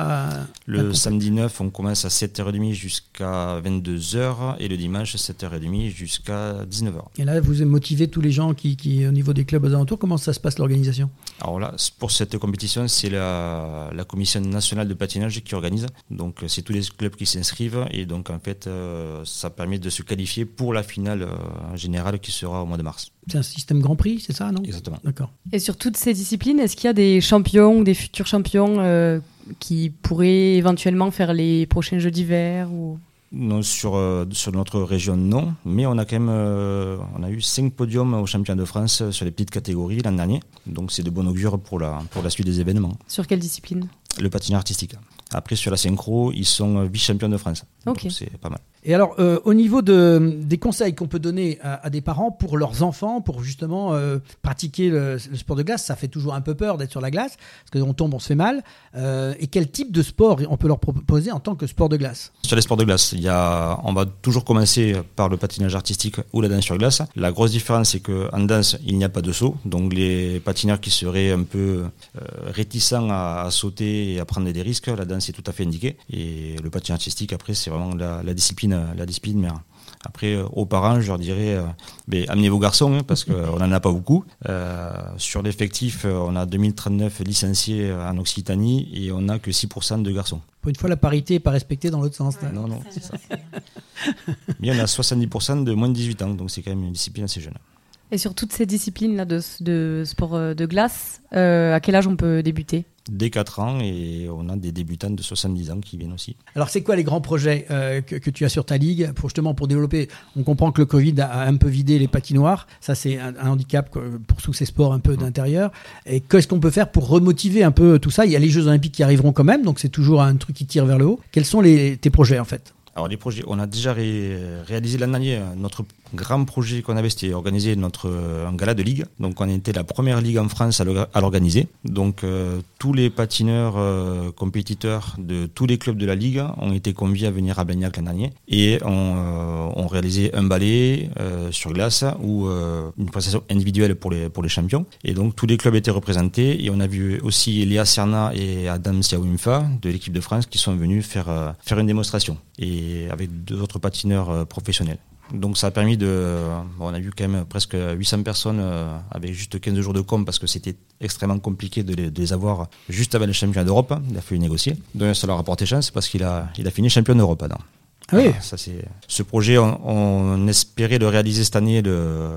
Le samedi 9, on commence à 7h30 jusqu'à 22h et le dimanche 7h30 jusqu'à 19h. Et là, vous motivez tous les gens qui, qui, au niveau des clubs aux alentours, comment ça se passe l'organisation? Alors là, pour cette compétition, c'est la, la, Commission nationale de patinage qui organise. Donc c'est tous les clubs qui s'inscrivent et donc en fait, euh, ça permet de se qualifier pour la finale euh, générale qui sera au mois de mars. C'est un système Grand Prix, c'est ça, non? Exactement. D'accord. Et sur toutes ces disciplines, est-ce qu'il y a des champions ou des futurs champions euh, qui pourraient éventuellement faire les prochains Jeux d'hiver ou... Non, sur, euh, sur notre région, non. Mais on a quand même euh, on a eu cinq podiums aux champions de France sur les petites catégories l'an dernier. Donc c'est de bon augure pour la, pour la suite des événements. Sur quelle discipline? Le patinage artistique. Après, sur la synchro, ils sont vice-champions de France. Ok. Donc, c'est pas mal. Et alors, euh, au niveau de, des conseils qu'on peut donner à, des parents pour leurs enfants, pour justement euh, pratiquer le, sport de glace, ça fait toujours un peu peur d'être sur la glace, parce qu'on tombe, on se fait mal. Euh, et quel type de sport on peut leur proposer en tant que sport de glace? Sur les sports de glace, on va toujours commencer par le patinage artistique ou la danse sur glace. La grosse différence, c'est qu'en danse, il n'y a pas de saut. Donc les patineurs qui seraient un peu réticents à, sauter et à prendre des risques, la danse est tout à fait indiquée. Et le patinage artistique, après, c'est vraiment la discipline, la discipline mère. Après, euh, aux parents, je leur dirais, euh, ben, amenez vos garçons, hein, parce qu'on n'en a pas beaucoup. Euh, sur l'effectif, on a 2039 licenciés en Occitanie et on n'a que 6% de garçons. Pour une fois, la parité n'est pas respectée dans l'autre sens. là. Non, non, c'est ça. Mais on a 70% de moins de 18 ans, donc c'est quand même une discipline assez jeune. Et sur toutes ces disciplines-là de, de sport euh, de glace, euh, à quel âge on peut débuter? Dès 4 ans, et on a des débutants de 70 ans qui viennent aussi. Alors, c'est quoi les grands projets euh, que, que tu as sur ta ligue pour justement pour développer? On comprend que le Covid a un peu vidé les patinoires. Ça, c'est un, un handicap pour tous ces sports un peu d'intérieur. Et qu'est-ce qu'on peut faire pour remotiver un peu tout ça? Il y a les Jeux Olympiques qui arriveront quand même, donc c'est toujours un truc qui tire vers le haut. Quels sont les, tes projets en fait? Alors les projets, on a déjà ré- réalisé l'année dernière notre grand projet qu'on avait, c'était organiser notre euh, un gala de ligue. Donc on était la première ligue en France à l'organiser. Donc euh, tous les patineurs euh, compétiteurs de tous les clubs de la ligue ont été conviés à venir à Blagnac l'an dernier et ont, euh, ont réalisé un ballet sur glace ou une prestation individuelle pour les pour les champions. Et donc tous les clubs étaient représentés et on a vu aussi Léa Serna et Adam Siawimfa de l'équipe de France qui sont venus faire faire une démonstration et avec deux autres patineurs professionnels. Donc ça a permis de... bon, on a vu quand même presque 800 personnes euh, avec juste 15 jours de com parce que c'était extrêmement compliqué de les, avoir juste avant le championnat d'Europe. Il a fallu négocier. Donc ça leur a apporté chance parce qu'il a, a fini champion d'Europe. Adam. Ah oui. Voilà, ça c'est ce projet, on, on espérait le réaliser cette année, de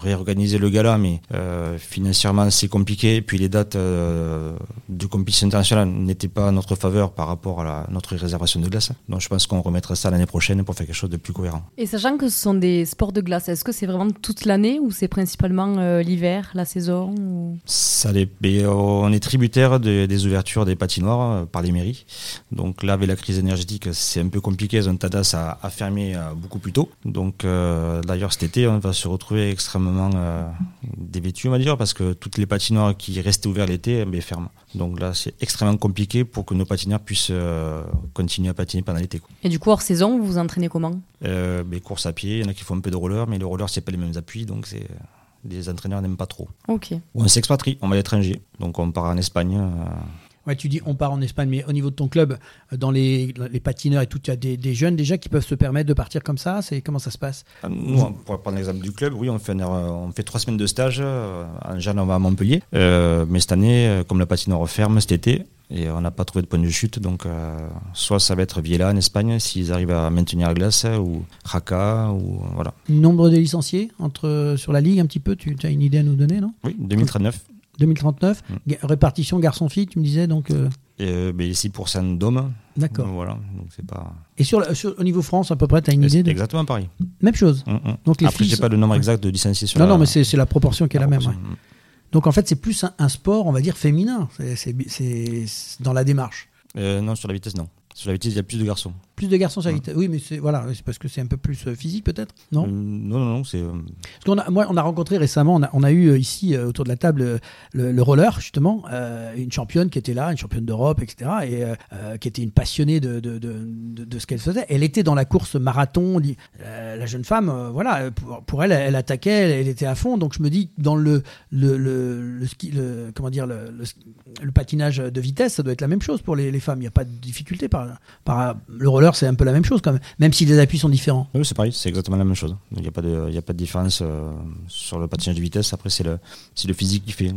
réorganiser le gala, mais euh, financièrement c'est compliqué. Puis les dates euh, de compétition internationale n'étaient pas à notre faveur par rapport à la- notre réservation de glace. Donc je pense qu'on remettra ça l'année prochaine pour faire quelque chose de plus cohérent. Et sachant que ce sont des sports de glace, est-ce que c'est vraiment toute l'année ou c'est principalement euh, l'hiver, la saison ou- Ça les- euh, on est tributaire de- des ouvertures des patinoires euh, par les mairies. Donc là, avec la crise énergétique, c'est un peu compliqué. Zontadas a, a fermé beaucoup plus tôt. Donc euh, d'ailleurs, cet été, on va se retrouver extrêmement euh, dévêtus, on va dire, parce que toutes les patinoires qui restaient ouvertes l'été, eh ferment. Donc là, c'est extrêmement compliqué pour que nos patineurs puissent euh, continuer à patiner pendant l'été. Et du coup, hors saison, vous vous entraînez comment? Euh, mais course à pied, il y en a qui font un peu de roller, mais le roller, c'est pas les mêmes appuis, donc c'est les entraîneurs n'aiment pas trop. Ok. Ou on s'expatrie, on va à l'étranger. Donc on part en Espagne. euh, Ouais, tu dis on part en Espagne, mais au niveau de ton club, euh, dans les, les patineurs et tout, tu as des, des jeunes déjà qui peuvent se permettre de partir comme ça? C'est comment ça se passe? Ah, Nous, pour prendre l'exemple du club, oui, on fait, on fait trois semaines de stage. euh, En général, on va à Montpellier. Euh, mais cette année, euh, comme la patinoire ferme cet été, et on n'a pas trouvé de point de chute, donc euh, soit ça va être Viella en Espagne, s'ils arrivent à maintenir la glace, ou Raqqa, ou voilà. Nombre de licenciés entre, sur la ligue un petit peu, tu as une idée à nous donner, non? Oui, 2039. 2039 Mm. Répartition garçon-fille, tu me disais donc. euh, euh, ben, 6% d'hommes. D'accord. Voilà, donc c'est pas. Et sur, au niveau France, à peu près, tu as une idée de... Exactement pareil. Même chose. Mm, mm. Donc les Après, j'ai sont- pas le nombre exact de licenciés sur Non, la- non, mais c'est c'est la proportion qui est la même. ouais. Mm. Donc en fait, c'est plus un, un sport, on va dire, féminin. C'est- C'est c'est- c'est dans la démarche. Euh, non, sur la vitesse, non. Sur la vitesse, il y a plus de garçons. Plus de garçons sur la. Oui, mais c'est voilà, c'est parce que c'est un peu plus euh, physique peut-être, non? Euh, non, non, non, c'est. euh, Parce qu'on a, moi, on a rencontré récemment, on a, on a eu euh, ici euh, autour de la table le, le roller justement, euh, une championne qui était là, une championne d'Europe, etc. Et euh, qui était une passionnée de, de, de, de- de ce qu'elle faisait. Elle était dans la course marathon. la jeune femme, voilà, pour, pour elle, elle attaquait, elle, elle était à fond. Donc je me dis dans le le, le, le ski, le- comment dire, le patinage de vitesse, ça doit être la même chose pour les, les femmes. Il n'y a pas de difficulté par, par le roller, c'est un peu la même chose quand même, même si les appuis sont différents. Oui, c'est pareil, c'est exactement la même chose. Il n'y a pas de, il y a pas de différence euh, sur le patinage de vitesse. Après, c'est le, c'est le physique qui fait.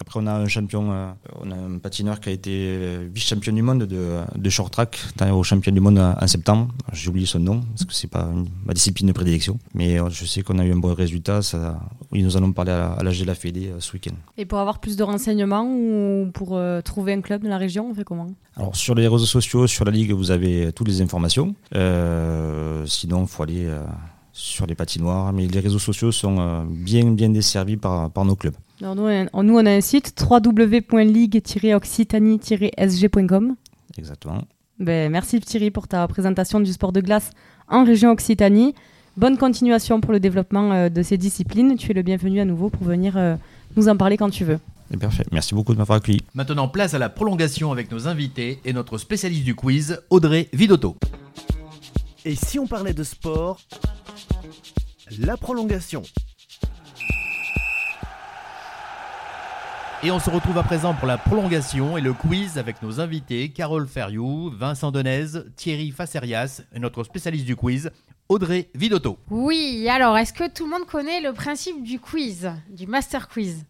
Après, on a un champion, euh, on a un patineur qui a été vice-champion du monde de, de short track au champion du monde en septembre. J'ai oublié son nom parce que c'est pas une- ma discipline de prédilection. Mais euh, je sais qu'on a eu un bon résultat. Ça, oui, nous allons parler à, à l'âge de la Fédé euh, ce week-end. Et pour avoir plus de renseignements ou pour euh, trouver un club dans la région, on fait comment? Alors sur les réseaux sociaux, sur la ligue, vous avez toutes les informations. Euh, sinon, il faut aller euh, sur les patinoires. Mais les réseaux sociaux sont euh, bien bien desservis par, par nos clubs. Alors nous, on, a un site www.ligue-occitanie-sg.com. Exactement. Ben, merci Thierry pour ta présentation du sport de glace en région Occitanie. Bonne continuation pour le développement de ces disciplines. Tu es le bienvenu à nouveau pour venir nous en parler quand tu veux. C'est parfait. Merci beaucoup de m'avoir accueilli. Maintenant, place à la prolongation avec nos invités et notre spécialiste du quiz, Audrey Vidotto. Et si on parlait de sport La prolongation. Et on se retrouve à présent pour la prolongation et le quiz avec nos invités Carole Ferriou, Vincent Denez, Thierry Facerias et notre spécialiste du quiz, Audrey Vidotto. Oui, alors est-ce que tout le monde connaît le principe du quiz, du master quiz?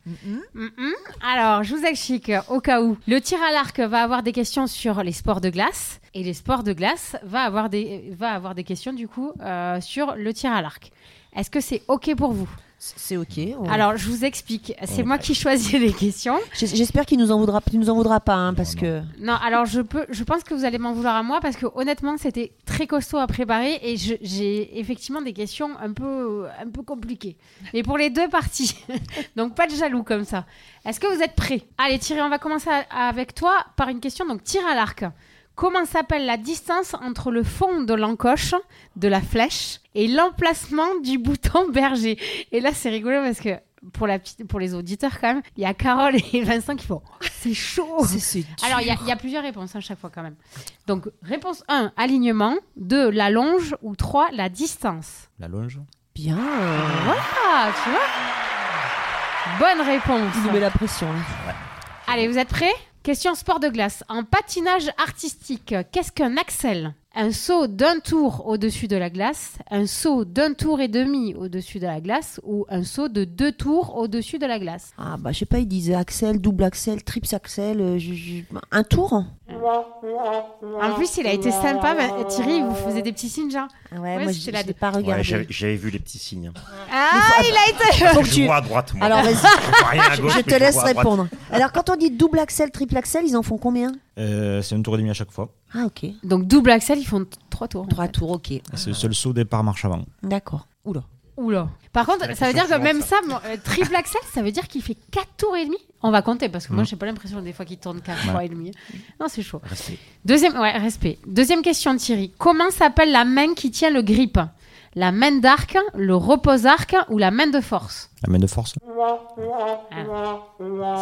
Mm-mm. Alors, je vous explique au cas où. Le tir à l'arc va avoir des questions sur les sports de glace et les sports de glace va avoir des, va avoir des questions du coup euh, sur le tir à l'arc. Est-ce que c'est OK pour vous? C'est ok. on- Alors, je vous explique. C'est moi qui choisis les questions. J'espère qu'il nous en voudra, nous en voudras pas, hein, parce non. que. Non, alors je peux, je pense que vous allez m'en vouloir à moi parce que honnêtement, c'était très costaud à préparer et j'ai effectivement des questions un peu, un peu compliquées. Mais pour les deux parties, donc pas de jaloux comme ça. Est-ce que vous êtes prêts? Allez, Thierry, on va commencer avec toi par une question. Donc, tir à l'arc. Comment s'appelle la distance entre le fond de l'encoche de la flèche et l'emplacement du bouton berger? Et là, c'est rigolo parce que pour, la, petite- pour les auditeurs, quand même, il y a Carole et Vincent qui font Oh, C'est chaud C'est- alors, il y a- il y, a plusieurs réponses à chaque fois quand même. Donc, réponse 1, alignement. 2, la longe. Ou 3, la distance. La longe. bien. Ah, tu vois Bonne réponse. Il nous met la pression. là. Allez, vous êtes prêts? Question sport de glace. En patinage artistique, qu'est-ce qu'un axel? Un saut d'un tour au-dessus de la glace, un saut d'un tour et demi au-dessus de la glace ou un saut de deux tours au-dessus de la glace Ah bah je sais pas, il disait axel, double axel, triple axel, euh, un tour? En plus, il a été sympa. mais Thierry, vous faisait des petits signes, genre. Ouais, Ouais, moi je l'ai pas regardé. j'avais j'avais vu les petits signes. Ah, il a été. Faut que Je vois à droite, moi. Alors vas-y, Je te laisse répondre. Alors quand on dit double axel, triple axel, ils en font combien? Euh, c'est un tour et demi à chaque fois. Ah ok. Donc, double axel, ils font trois tours. en Trois fait. tours, ok. C'est le seul saut départ marche avant. D'accord. Oula. Oula. Par contre, ça veut dire que même ça, mon- euh, triple axel, ça veut dire qu'il fait 4 tours et demi? On va compter parce que moi, Mhm. j'ai pas l'impression des fois qu'il tourne 4 Ouais. fois et demi. Non, c'est chaud. Respect. Deuxième, ouais, respect. Deuxième question, Thierry. Comment s'appelle la main qui tient le grip? La main d'arc, le repose-arc ou la main de force La main de force.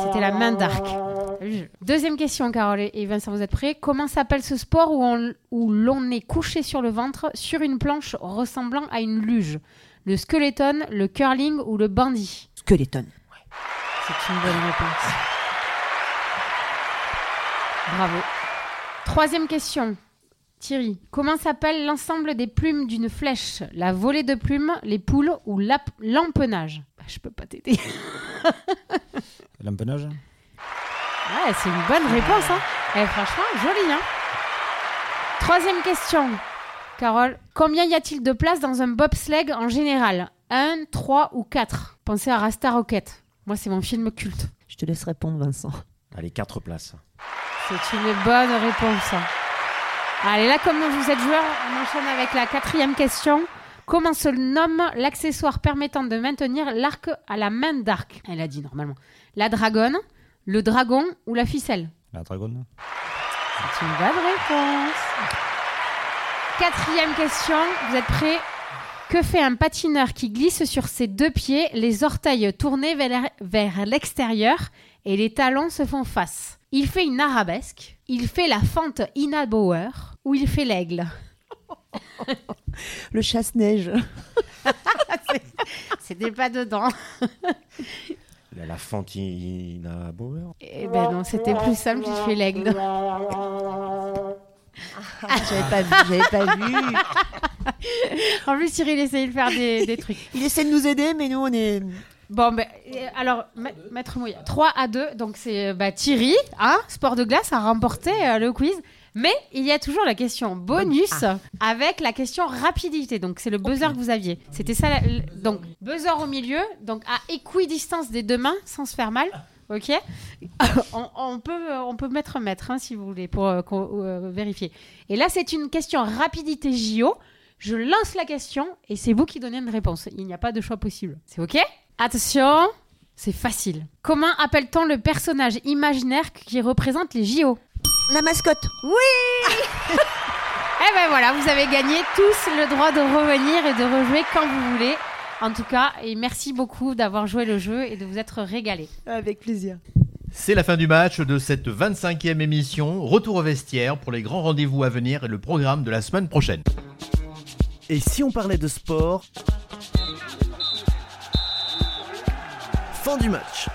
C'était la main d'arc. Deuxième question, Carole et Vincent, vous êtes prêts Comment s'appelle ce sport où on- où l'on est couché sur le ventre sur une planche ressemblant à une luge? Le skeleton, le curling ou le bandy Skeleton. C'est une bonne réponse. Bravo. Troisième question. Thierry, comment s'appelle l'ensemble des plumes d'une flèche? La volée de plumes, les poules ou l'empennage? Bah, Je peux pas t'aider. L'empennage? Ouais, c'est une bonne réponse. Hein. Eh, franchement, joli. Hein Troisième question. Carole, combien y a-t-il de places dans un bobsleigh en général? 1, 3 ou 4 Pensez à Rasta Rocket. Moi, c'est mon film culte. Je te laisse répondre, Vincent. Allez, quatre places. C'est une bonne réponse. Allez, là, comme vous êtes joueur, on enchaîne avec la quatrième question. Comment se nomme l'accessoire permettant de maintenir l'arc à la main d'arc? Elle a dit normalement. La dragonne, le dragon ou la ficelle? La dragonne. C'est une bonne réponse. Quatrième question, vous êtes prêts? Que fait un patineur qui glisse sur ses deux pieds, les orteils tournés vers, vers l'extérieur et les talons se font face? Il fait une arabesque, il fait la fente Ina Bauer ou il fait l'aigle Le chasse-neige. C'était pas dedans. La, la Fantina Bauer. Eh ben non, c'était plus simple, il fait l'aigle. Ah, j'avais pas vu, j'avais pas vu. En plus, Cyril essayait de faire des, des trucs. Il essaie de nous aider, mais nous on est. Bon, ben, euh, alors, ma- Maître Mouilla, 3 à 2, donc c'est euh, bah, Thierry, hein, sport de glace, a remporté euh, le quiz. Mais il y a toujours la question bonus avec la question rapidité. Donc, c'est le buzzer que vous aviez. C'était ça. la- donc, buzzer au milieu, donc à équidistance des deux mains, sans se faire mal. Ok? On, on peut, on peut mettre maître, hein, si vous voulez, pour euh, euh, vérifier. Et là, c'est une question rapidité JO. Je lance la question et c'est vous qui donnez une réponse. Il n'y a pas de choix possible. C'est OK? Attention, c'est facile. Comment appelle-t-on le personnage imaginaire qui représente les JO la mascotte. Oui Eh ben voilà, vous avez gagné tous le droit de revenir et de rejouer quand vous voulez. En tout cas, et merci beaucoup d'avoir joué le jeu et de vous être régalé. Avec plaisir. C'est la fin du match de cette 25e émission. Retour au vestiaire pour les grands rendez-vous à venir et le programme de la semaine prochaine. Et si on parlait de sport? Fin du match.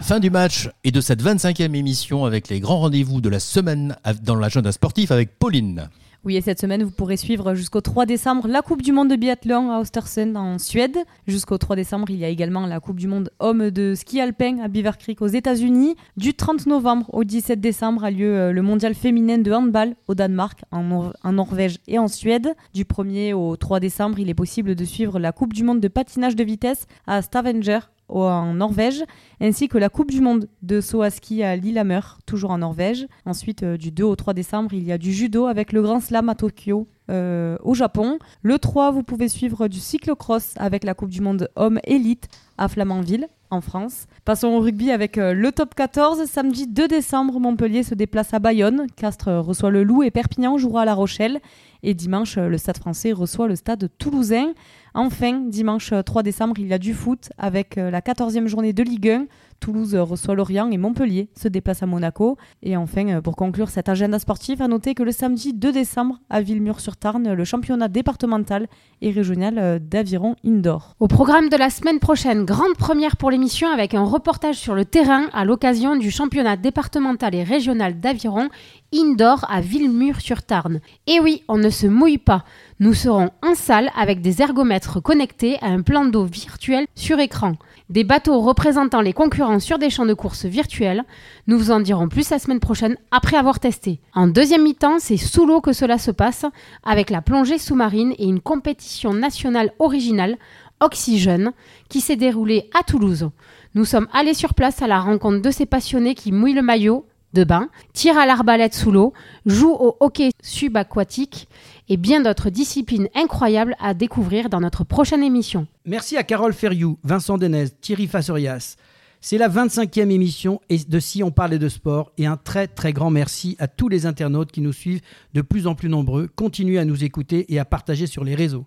Fin du match et de cette 25e émission avec les grands rendez-vous de la semaine dans l'agenda sportif avec Pauline. Oui, et cette semaine, vous pourrez suivre jusqu'au 3 décembre la Coupe du Monde de biathlon à Östersund en Suède. Jusqu'au 3 décembre, il y a également la Coupe du Monde homme de ski alpin à Beaver Creek aux États-Unis. Du 30 novembre au 17 décembre a lieu euh, le mondial féminin de handball au Danemark, en, en Norvège et en Suède. Du 1er au 3 décembre, il est possible de suivre la Coupe du Monde de patinage de vitesse à Stavanger en Norvège, ainsi que la Coupe du Monde de saut à ski à Lillehammer, toujours en Norvège. Ensuite, euh, du 2 au 3 décembre, il y a du judo avec le Grand Slam à Tokyo. Euh, au Japon. Le 3, vous pouvez suivre du cyclocross avec la Coupe du Monde Homme Élite à Flamanville, en France. Passons au rugby avec euh, le top 14. Samedi 2 décembre, Montpellier se déplace à Bayonne. Castres reçoit le Loup et Perpignan jouera à La Rochelle. Et dimanche, le Stade français reçoit le Stade toulousain. Enfin, dimanche 3 euh, décembre, il y a du foot avec euh, la 14e journée de Ligue 1. Toulouse reçoit Lorient et Montpellier se déplace à Monaco. Et enfin, euh, pour conclure cet agenda sportif, à noter que le samedi 2 décembre, à Villemur-sur-Tarn, le championnat départemental et régional d'aviron indoor. Au programme de la semaine prochaine, grande première pour l'émission avec un reportage sur le terrain à l'occasion du championnat départemental et régional d'aviron indoor à Villemur-sur-Tarn. Et oui, on ne se mouille pas. Nous serons en salle avec des ergomètres connectés à un plan d'eau virtuel sur écran. Des bateaux représentant les concurrents sur des champs de course virtuels. Nous vous en dirons plus la semaine prochaine après avoir testé. En deuxième mi-temps, c'est sous l'eau que cela se passe, avec la plongée sous-marine et une compétition nationale originale, Oxygène, qui s'est déroulée à Toulouse. Nous sommes allés sur place à la rencontre de ces passionnés qui mouillent le maillot de bain, tirent à l'arbalète sous l'eau, jouent au hockey subaquatique et bien d'autres disciplines incroyables à découvrir dans notre prochaine émission. Merci à Carole Ferriou, Vincent Denez, Thierry Fassorias. C'est la 25e émission de Si on parlait de sport et un très très grand merci à tous les internautes qui nous suivent de plus en plus nombreux. Continuez à nous écouter et à partager sur les réseaux.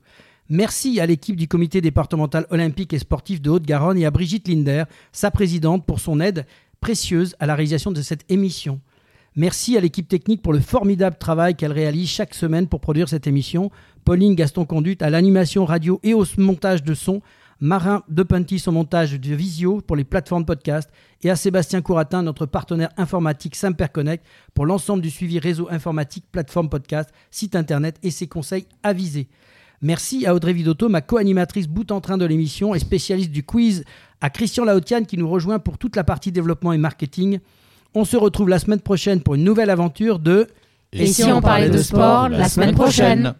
Merci à l'équipe du comité départemental olympique et sportif de Haute-Garonne et à Brigitte Linder, sa présidente, pour son aide précieuse à la réalisation de cette émission. Merci à l'équipe technique pour le formidable travail qu'elle réalise chaque semaine pour produire cette émission. Pauline Gaston Conduite à l'animation radio et au montage de son. Marin Depentis au montage de visio pour les plateformes podcast. Et à Sébastien Couratin, notre partenaire informatique Simperconnect pour l'ensemble du suivi réseau informatique, plateforme podcast, site internet et ses conseils avisés. Merci à Audrey Vidotto, ma co-animatrice bout en train de l'émission et spécialiste du quiz, à Christian Laotian qui nous rejoint pour toute la partie développement et marketing. On se retrouve la semaine prochaine pour une nouvelle aventure de Et si on parlait de sport la semaine prochaine